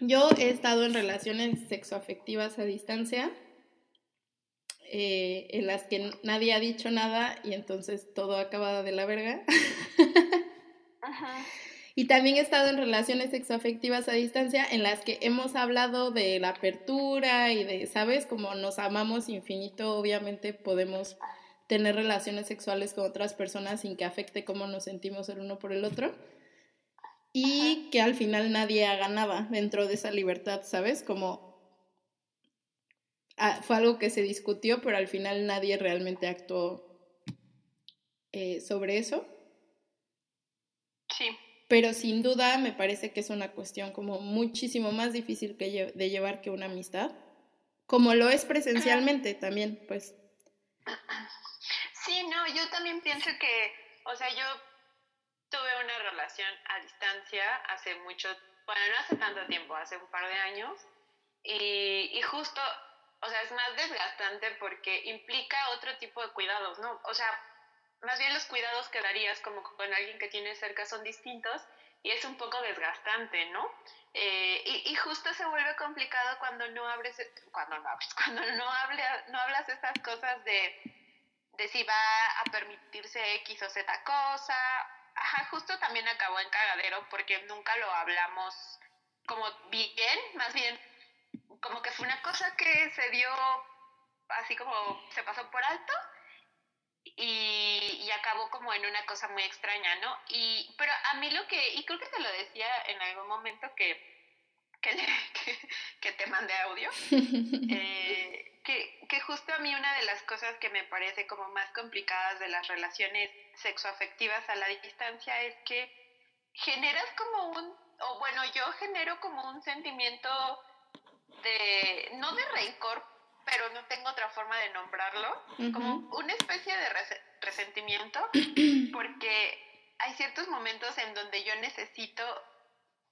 Yo he estado en relaciones sexoafectivas a distancia, eh, en las que nadie ha dicho nada y entonces todo acaba de la verga. Ajá. Y también he estado en relaciones sexoafectivas a distancia en las que hemos hablado de la apertura y de, ¿sabes? Como nos amamos infinito, obviamente podemos tener relaciones sexuales con otras personas sin que afecte cómo nos sentimos el uno por el otro. Y que al final nadie haga nada dentro de esa libertad, ¿sabes? Como ah, fue algo que se discutió, pero al final nadie realmente actuó eh, sobre eso. Pero sin duda me parece que es una cuestión como muchísimo más difícil que de llevar que una amistad, como lo es presencialmente también, pues. Sí, no, yo también pienso que, o sea, yo tuve una relación a distancia hace mucho, bueno, no hace tanto tiempo, hace un par de años, y, y justo, o sea, es más desgastante porque implica otro tipo de cuidados, ¿no? O sea, más bien los cuidados que darías como con alguien que tienes cerca son distintos y es un poco desgastante, ¿no? Eh, y, justo se vuelve complicado cuando no abres, cuando no abres, cuando no, no hablas estas cosas de, de si va a permitirse X o Z cosa. Ajá, justo también acabó en cagadero porque nunca lo hablamos como bien, más bien como que fue una cosa que se dio así como se pasó por alto y, y, acabó como en una cosa muy extraña, ¿no? Y, pero a mí lo que, y creo que te lo decía en algún momento que, que, que, te mandé audio, eh, que, que justo a mí una de las cosas que me parece como más complicadas de las relaciones sexoafectivas a la distancia es que generas como un, o bueno, yo genero como un sentimiento de, no de rencor pero no tengo otra forma de nombrarlo, como una especie de resentimiento, porque hay ciertos momentos en donde yo necesito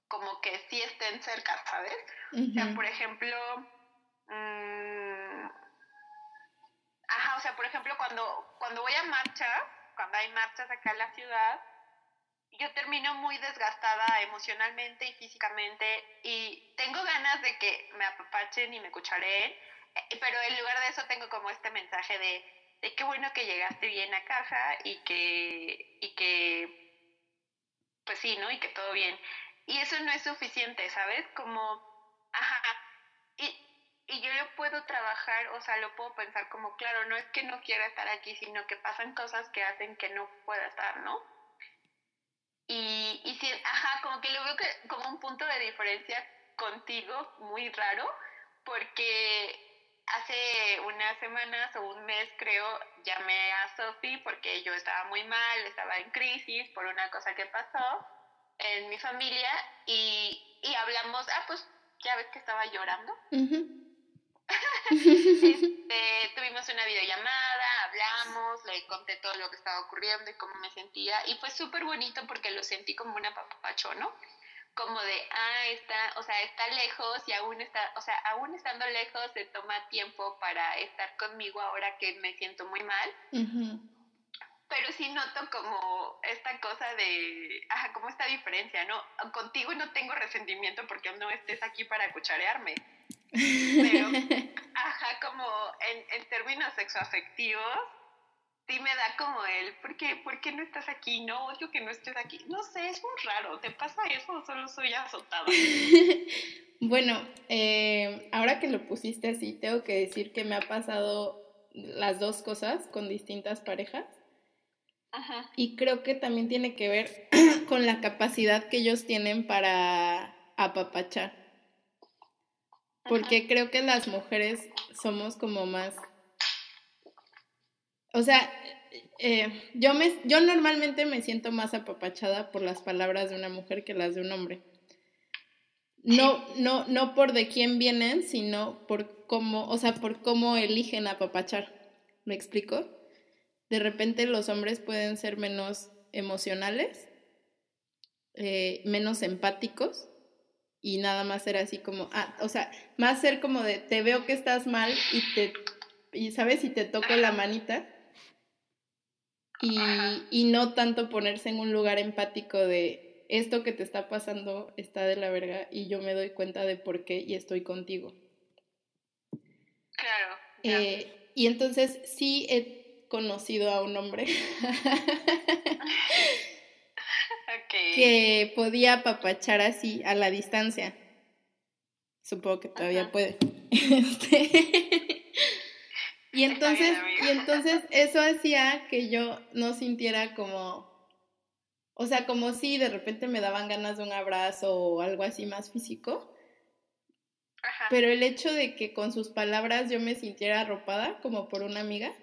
como que sí estén cerca, ¿sabes? O sea, por ejemplo, mmm, ajá, o sea, por ejemplo, cuando, cuando voy a marcha, cuando hay marchas acá en la ciudad, yo termino muy desgastada emocionalmente y físicamente y tengo ganas de que me apapachen y me cuchareen, eh, pero en lugar de eso tengo como este mensaje de, de qué bueno que llegaste bien a casa y que, y que, pues sí, ¿no? Y que todo bien. Y eso no es suficiente, ¿sabes? Como, ajá, y, y yo lo puedo trabajar, o sea, lo puedo pensar como, claro, no es que no quiera estar aquí, sino que pasan cosas que hacen que no pueda estar, ¿no? Y, y si, ajá, como que lo veo que, como un punto de diferencia contigo muy raro, porque hace unas semanas o un mes creo llamé a Sophie porque yo estaba muy mal, estaba en crisis por una cosa que pasó en mi familia y, y hablamos, ah pues ya ves que estaba llorando. este, tuvimos una videollamada, hablamos, le conté todo lo que estaba ocurriendo y cómo me sentía y fue súper bonito porque lo sentí como una papacho, ¿no? Como de, ah, está, o sea, está lejos y aún está, o sea, aún estando lejos se toma tiempo para estar conmigo ahora que me siento muy mal. Pero sí noto como esta cosa de, ajá, como esta diferencia, ¿no? Contigo no tengo resentimiento porque no estés aquí para cucharearme. Pero, ajá, como en, en términos sexoafectivos, sí me da como el, ¿por qué, ¿por qué no estás aquí? No odio que no estés aquí. No sé, es muy raro. ¿Te pasa eso o solo soy azotada? bueno, eh, ahora que lo pusiste así, tengo que decir que me ha pasado las dos cosas con distintas parejas. Ajá. Y creo que también tiene que ver con la capacidad que ellos tienen para apapachar. Porque creo que las mujeres somos como más o sea, eh, yo, me, yo normalmente me siento más apapachada por las palabras de una mujer que las de un hombre. No, no, no por de quién vienen, sino por cómo, o sea, por cómo eligen apapachar. ¿Me explico? De repente los hombres pueden ser menos emocionales, eh, menos empáticos y nada más ser así como, ah, o sea, más ser como de, te veo que estás mal y te, y sabes, y te toco la manita. Y, y no tanto ponerse en un lugar empático de, esto que te está pasando está de la verga y yo me doy cuenta de por qué y estoy contigo. Claro. Eh, y entonces sí he conocido a un hombre que podía apapachar así a la distancia. Supongo que todavía puede. Este, y entonces, y entonces eso hacía que yo no sintiera como, o sea, como si de repente me daban ganas de un abrazo o algo así más físico. Pero el hecho de que con sus palabras yo me sintiera arropada como por una amiga,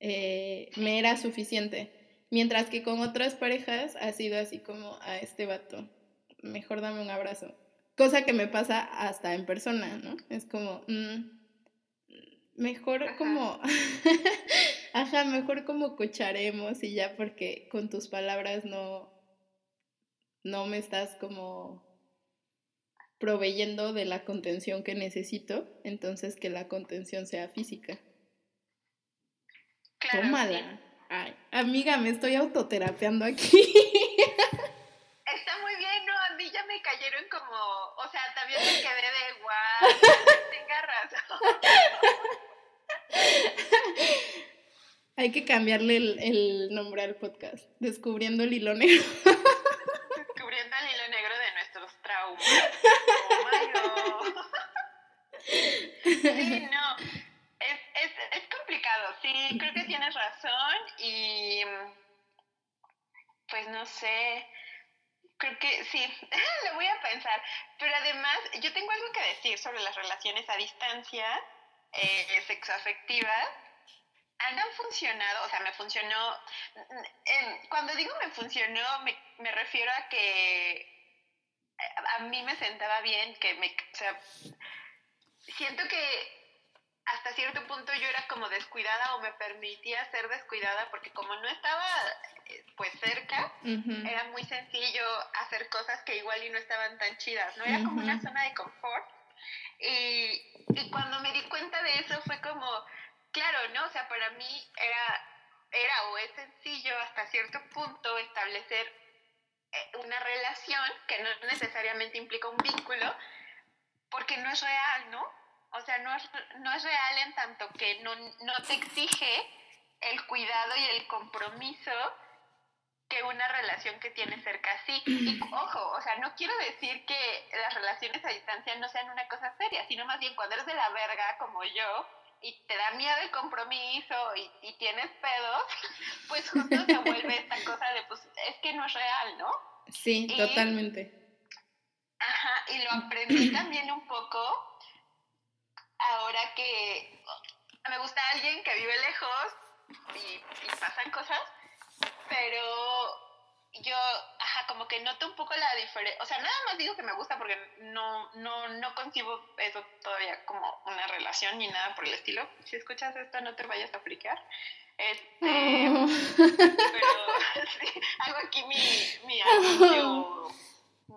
eh, me era suficiente. Mientras que con otras parejas ha sido así como a este vato, mejor dame un abrazo. Cosa que me pasa hasta en persona, ¿no? Es como, mm, mejor como, ajá, mejor como cucharemos y ya porque con tus palabras no, no me estás como proveyendo de la contención que necesito, entonces que la contención sea física. Claro, Tómala. Ay, amiga, me estoy autoterapeando aquí. Está muy bien, no, a mí ya me cayeron como, o sea, también me quedé de guau, tenga razón. Hay que cambiarle el, el, nombre al podcast, Descubriendo el hilo negro. Descubriendo el hilo negro de nuestros traumas. Oh. Sí, no, es, es, es complicado, sí, creo que tienes razón y pues no sé, creo que sí, lo voy a pensar, pero además yo tengo algo que decir sobre las relaciones a distancia eh, sexoafectivas. Han funcionado, o sea, me funcionó, cuando digo me funcionó, me, me refiero a que a mí me sentaba bien, que me, o sea, siento que hasta cierto punto yo era como descuidada o me permitía ser descuidada porque como no estaba eh, pues cerca, era muy sencillo hacer cosas que igual y no estaban tan chidas, ¿no? Era como una zona de confort. Y, y, cuando me di cuenta de eso fue como, claro, ¿no? O sea, para mí era, era o es sencillo hasta cierto punto establecer eh, una relación que no necesariamente implica un vínculo, porque no es real, ¿no? O sea, no es, no es real en tanto que no, no te exige el cuidado y el compromiso que una relación que tienes cerca sí. Y ojo, o sea, no quiero decir que las relaciones a distancia no sean una cosa seria, sino más bien cuando eres de la verga como yo y te da miedo el compromiso y, y tienes pedos, pues justo se vuelve esta cosa de, pues, es que no es real, ¿no? Sí, totalmente. Ajá, y lo aprendí también un poco ahora que me gusta alguien que vive lejos y, pasan cosas, pero yo, ajá, como que noto un poco la diferencia, o sea, nada más digo que me gusta porque no, no, no concibo eso todavía como una relación ni nada por el estilo. Si escuchas esto, no te vayas a friquear. Este, pero sí, hago aquí mi, mi anuncio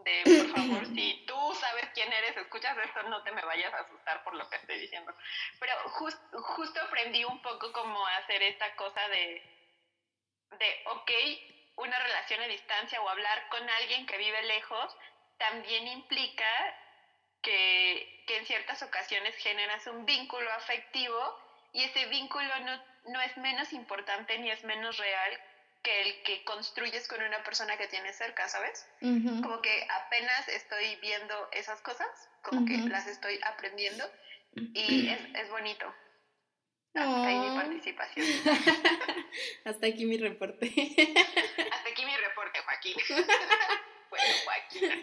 de, por favor, si tú sabes quién eres, escuchas esto, no te me vayas a asustar por lo que estoy diciendo. Pero justo aprendí un poco cómo hacer esta cosa de, de, ok, una relación a distancia o hablar con alguien que vive lejos también implica que, que en ciertas ocasiones generas un vínculo afectivo y ese vínculo no, no es menos importante ni es menos real que el que construyes con una persona que tienes cerca, ¿sabes? Como que apenas estoy viendo esas cosas, como que las estoy aprendiendo y es, es bonito. Hasta ahí mi participación. Hasta aquí mi reporte. Hasta aquí mi reporte, Joaquín. bueno, Joaquina.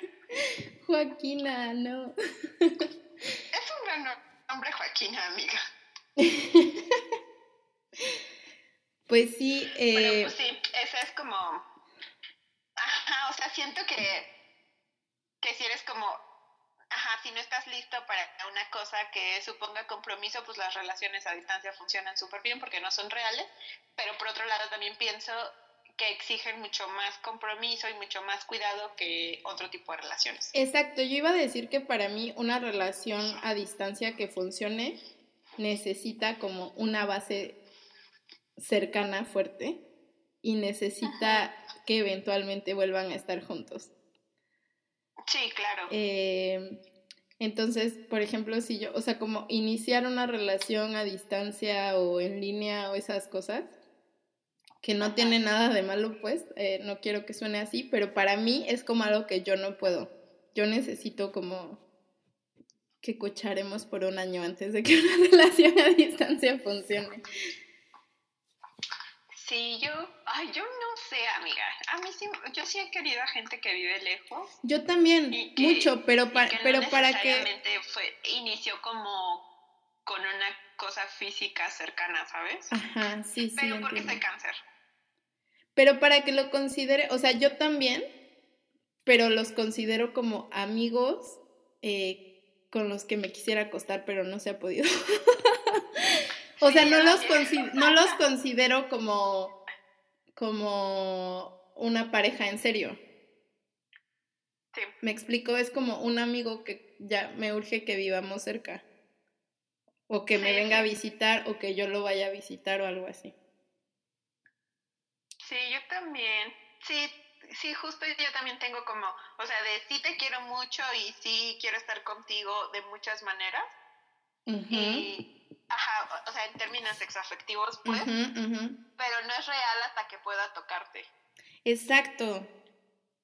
Joaquina, no. Es un gran nombre, Joaquina, amiga. Pues sí. Eh... pues sí, esa es como. Ajá, o sea, siento que, que si eres como si no estás listo para una cosa que suponga compromiso, pues las relaciones a distancia funcionan súper bien porque no son reales, pero por otro lado también pienso que exigen mucho más compromiso y mucho más cuidado que otro tipo de relaciones. Exacto, yo iba a decir que para mí una relación a distancia que funcione necesita como una base cercana, fuerte, y necesita que eventualmente vuelvan a estar juntos. Sí, claro. Eh, entonces, por ejemplo, si yo, o sea, como iniciar una relación a distancia o en línea o esas cosas, que no tiene nada de malo, pues, eh, no quiero que suene así, pero para mí es como algo que yo no puedo. Yo necesito como que cocharemos por un año antes de que una relación a distancia funcione. Sí, yo, ay, yo no sé, amiga. A mí sí, yo sí he querido a gente que vive lejos. Yo también, mucho, pero, para, pero para que... Fue, inició como con una cosa física cercana, ¿sabes? Ajá, sí, sí. Pero porque soy cáncer. Pero para que lo considere, o sea, yo también, pero los considero como amigos eh, con los que me quisiera acostar, pero no se ha podido. o sea, no los, no los considero como, como una pareja en serio. Sí. Me explico, es como un amigo que ya me urge que vivamos cerca. O que me venga a visitar o que yo lo vaya a visitar o algo así. Sí, yo también. Sí, sí, justo yo también tengo como, o sea, de sí te quiero mucho y sí quiero estar contigo de muchas maneras. Y, ajá, o sea, en términos sexoafectivos, pues, pero no es real hasta que pueda tocarte. Exacto,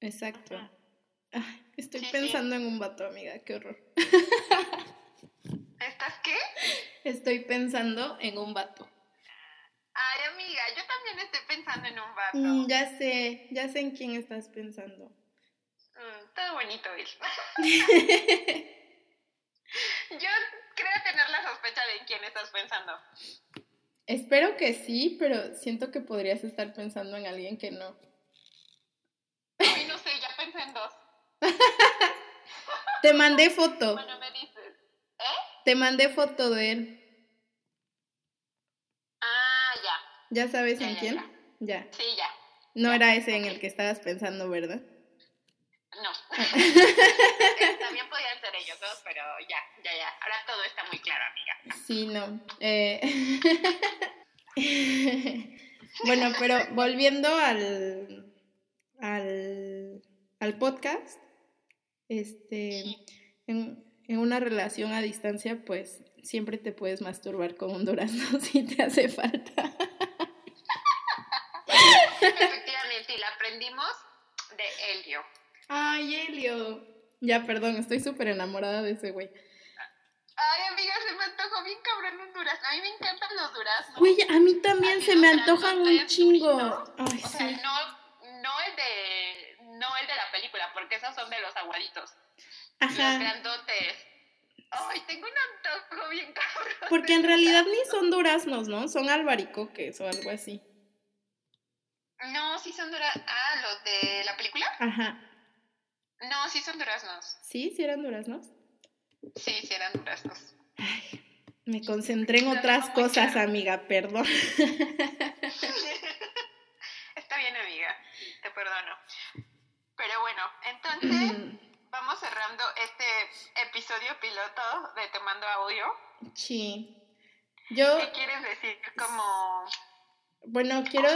exacto. estoy pensando en un vato, amiga, qué horror. ¿Estás qué? Estoy pensando en un vato. Ay, amiga, yo también estoy pensando en un vato. Mm, ya sé, ya sé en quién estás pensando. Mm, todo bonito él. yo tener la sospecha de en quién estás pensando. Espero que sí, pero siento que podrías estar pensando en alguien que no. Ay, no sé, ya pensé en dos. Te mandé foto. Bueno, me dices. ¿Eh? Te mandé foto de él. ¿Ya sabes en quién? Ya. Sí, ya. No era ese en el que estabas pensando, ¿verdad? No. También podían ser ellos dos, pero ya, ya, ya. Ahora todo está muy claro, amiga. Sí, no. Eh... bueno, pero volviendo al, al, al podcast, este, en, en, una relación a distancia, pues siempre te puedes masturbar con un durazno si te hace falta. Efectivamente, y la aprendimos de Helio. Ay, Helio. Ya, perdón, estoy súper enamorada de ese güey. Ay, amiga, se me antojó bien cabrón un durazno. A mí me encantan los duraznos. Güey, a mí también se me antojan un chingo. Ay, o sea, no, no el de no el de la película, porque esos son de los aguaditos. Ajá. Los grandotes. Ay, tengo un antojo bien cabrón. Porque en realidad ni son duraznos, ¿no? Son albaricoques o algo así. No, sí son duraznos. Ah, los de la película. Ajá. No, sí son duraznos. ¿Sí? ¿Sí eran duraznos? Sí, sí eran duraznos. Ay, me concentré en otras cosas, amiga, perdón. Está bien, amiga, te perdono. Pero bueno, entonces vamos cerrando este episodio piloto de Te Mando Audio. Sí. Yo... ¿Qué quieres decir? Como bueno, quiero,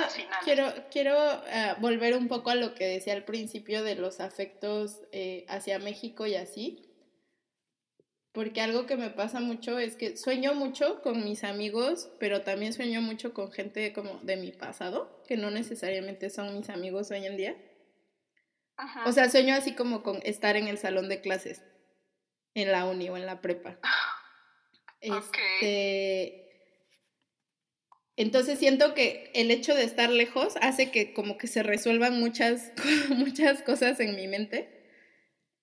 quiero, quiero eh, volver un poco a lo que decía al principio de los afectos eh, hacia México y así. Porque algo que me pasa mucho es que sueño mucho con mis amigos, pero también sueño mucho con gente como de mi pasado, que no necesariamente son mis amigos hoy en día. O sea, sueño así como con estar en el salón de clases, en la uni o en la prepa. Este, entonces siento que el hecho de estar lejos hace que como que se resuelvan muchas, muchas cosas en mi mente,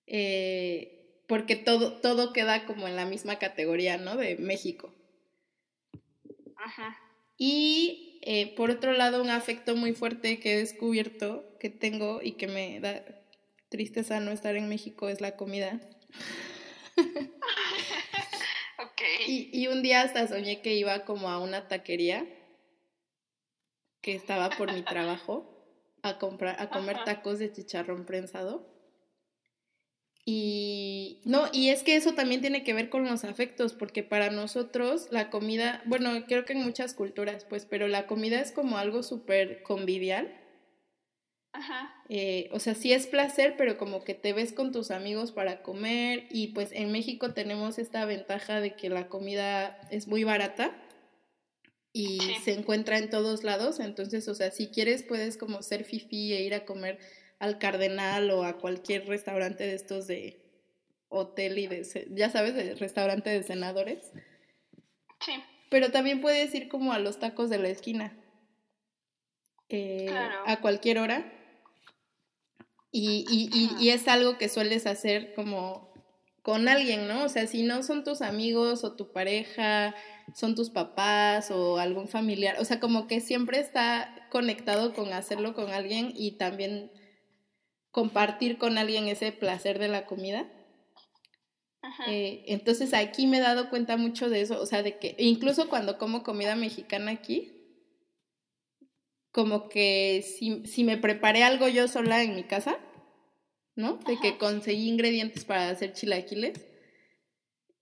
eh, porque todo, todo queda como en la misma categoría, ¿no? De México. Ajá. Y eh, por otro lado, un afecto muy fuerte que he descubierto, que tengo y que me da tristeza no estar en México es la comida. Y, y un día hasta soñé que iba como a una taquería que estaba por mi trabajo a comprar, a comer tacos de chicharrón prensado. Y no, y es que eso también tiene que ver con los afectos, porque para nosotros la comida, bueno, creo que en muchas culturas, pues, pero la comida es como algo súper convivial. Ajá. Eh, o sea, sí es placer, pero como que te ves con tus amigos para comer y pues en México tenemos esta ventaja de que la comida es muy barata y Sí. se encuentra en todos lados, entonces, o sea, si quieres puedes como ser fifi e ir a comer al Cardenal o a cualquier restaurante de estos de hotel y de, ya sabes, de restaurante de senadores, Sí. pero también puedes ir como a los tacos de la esquina, eh, Claro. a cualquier hora. Y, y, y, y es algo que sueles hacer como con alguien, ¿no? O sea, si no son tus amigos o tu pareja, son tus papás o algún familiar, o sea, como que siempre está conectado con hacerlo con alguien y también compartir con alguien ese placer de la comida. Ajá. Eh, entonces aquí me he dado cuenta mucho de eso, o sea, de que incluso cuando como comida mexicana aquí, como que si, si me preparé algo yo sola en mi casa, ¿no? De que conseguí ingredientes para hacer chilaquiles,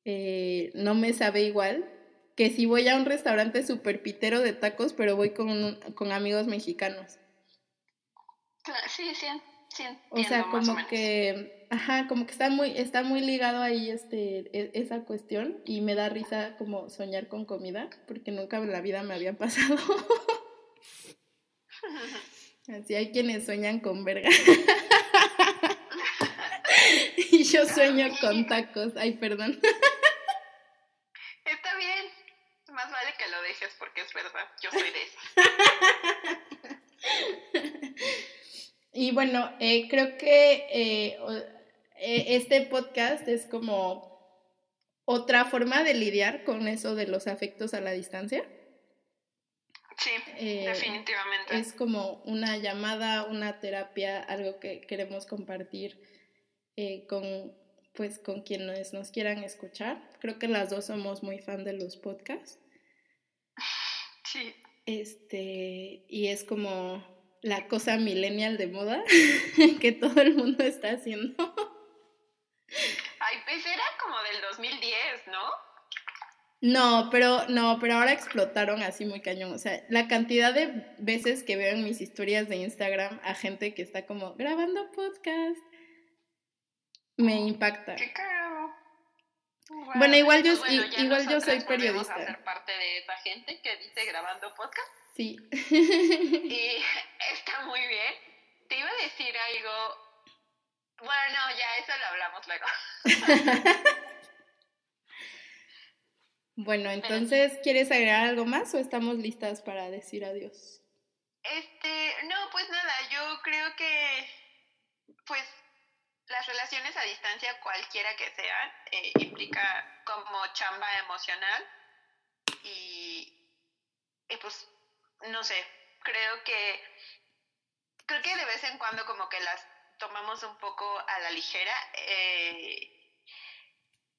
eh, no me sabe igual que si voy a un restaurante súper pitero de tacos, pero voy con, un- con amigos mexicanos. Sí, sí, sí O sea, entiendo o como menos. que, ajá, como que está muy, está muy ligado ahí este, e- esa cuestión y me da risa como soñar con comida, porque nunca en la vida me había pasado. Así hay quienes sueñan con verga. y yo sueño con tacos. Ay, perdón. Está bien. Más vale que lo dejes porque es verdad. Yo soy de esas. Y bueno, eh, creo que eh, eh, este podcast es como otra forma de lidiar con eso de los afectos a la distancia. Sí, Eh, definitivamente. Es como una llamada, una terapia, algo que queremos compartir eh, con, pues, con quienes nos quieran escuchar. Creo que las dos somos muy fan de los podcasts. Sí. Este, y es como la cosa millennial de moda que todo el mundo está haciendo. Ay, pues era como del 2010, ¿no? No, pero no, pero ahora explotaron así muy cañón. O sea, la cantidad de veces que veo en mis historias de Instagram a gente que está como grabando podcast me impacta. Qué caro. Bueno, igual yo- ya igual yo soy periodista. A ser parte de esa gente que dice grabando podcast. Sí. Y está muy bien. Te iba a decir algo. Bueno, no, ya eso lo hablamos luego. Bueno, entonces, ¿quieres agregar algo más o estamos listas para decir adiós? Este, no, pues nada, yo creo que, pues, las relaciones a distancia, cualquiera que sean, eh, implica como chamba emocional y, y pues, no sé, creo que, creo que de vez en cuando como que las tomamos un poco a la ligera. eh,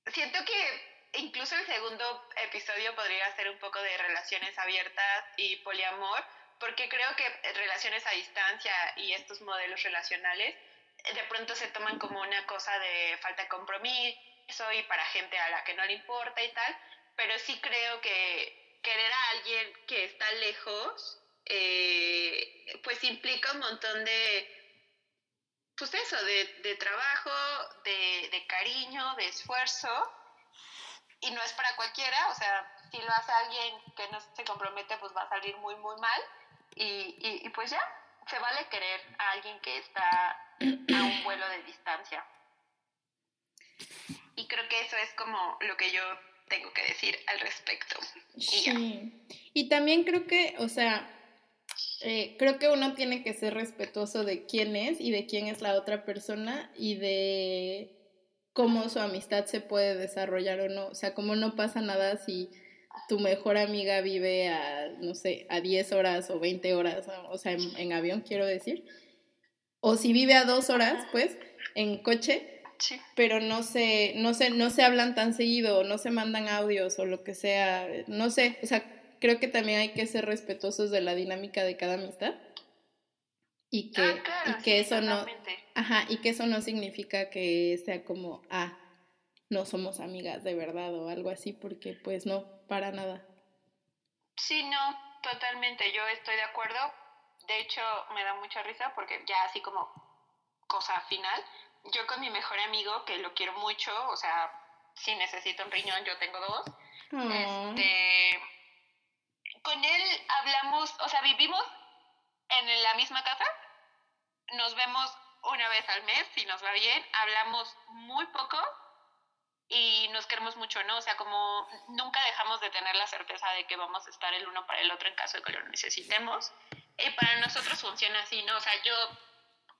siento que incluso el segundo episodio podría ser un poco de relaciones abiertas y poliamor, porque creo que relaciones a distancia y estos modelos relacionales de pronto se toman como una cosa de falta de compromiso y para gente a la que no le importa y tal, pero sí creo que querer a alguien que está lejos, eh, pues implica un montón de, pues de, trabajo, de, de cariño, de esfuerzo, y no es para cualquiera, o sea, si lo hace alguien que no se compromete, pues va a salir muy, muy mal, y, y, y pues ya, se vale querer a alguien que está a un vuelo de distancia. Y creo que eso es como lo que yo tengo que decir al respecto. Sí. Y también creo que, o sea, eh, creo que uno tiene que ser respetuoso de quién es y de quién es la otra persona y de cómo su amistad se puede desarrollar o no. O sea, como no pasa nada si tu mejor amiga vive a, no sé, a 10 horas o 20 horas, o sea, en, en avión quiero decir. O si vive a dos horas, pues, en coche, pero no se, no, se, no se hablan tan seguido, no se mandan audios o lo que sea, no sé, o sea, creo que también hay que ser respetuosos de la dinámica de cada amistad y que, ah, y que eso no, ajá, y que eso no significa que sea como, ah, no somos amigas de verdad o algo así, porque pues no, para nada. Sí, no, totalmente, yo estoy de acuerdo. De hecho, me da mucha risa porque ya así como cosa final, yo con mi mejor amigo, que lo quiero mucho, o sea, si necesito un riñón, yo tengo dos. Este, con él hablamos, o sea, vivimos en la misma casa, nos vemos una vez al mes, si nos va bien, hablamos muy poco y nos queremos mucho, ¿no? O sea, como nunca dejamos de tener la certeza de que vamos a estar el uno para el otro en caso de que lo necesitemos. Y para nosotros funciona así, ¿no? O sea, yo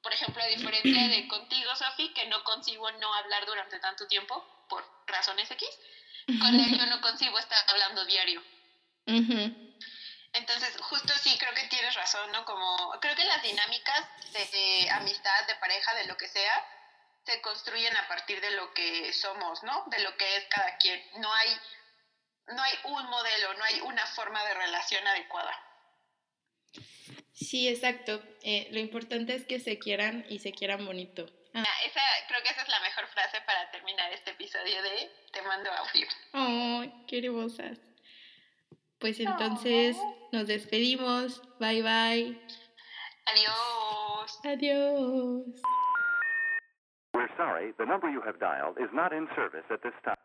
por ejemplo, a diferencia de contigo, Sofi, que no consigo no hablar durante tanto tiempo por razones X, con él yo no consigo estar hablando diario. Entonces, justo sí, creo que tienes razón, ¿no? Como, creo que las dinámicas de, amistad, de pareja, de lo que sea, se construyen a partir de lo que somos, ¿no? De lo que es cada quien. No hay, no hay un modelo, no hay una forma de relación adecuada. Sí, exacto. Eh, lo importante es que se quieran y se quieran bonito. Ah. Esa, creo que esa es la mejor frase para terminar este episodio de Te mando audio. Oh, qué hermosas. Pues entonces nos despedimos. Bye bye. Adiós. Adiós. We're sorry, the number you have dialed is not in service at this time.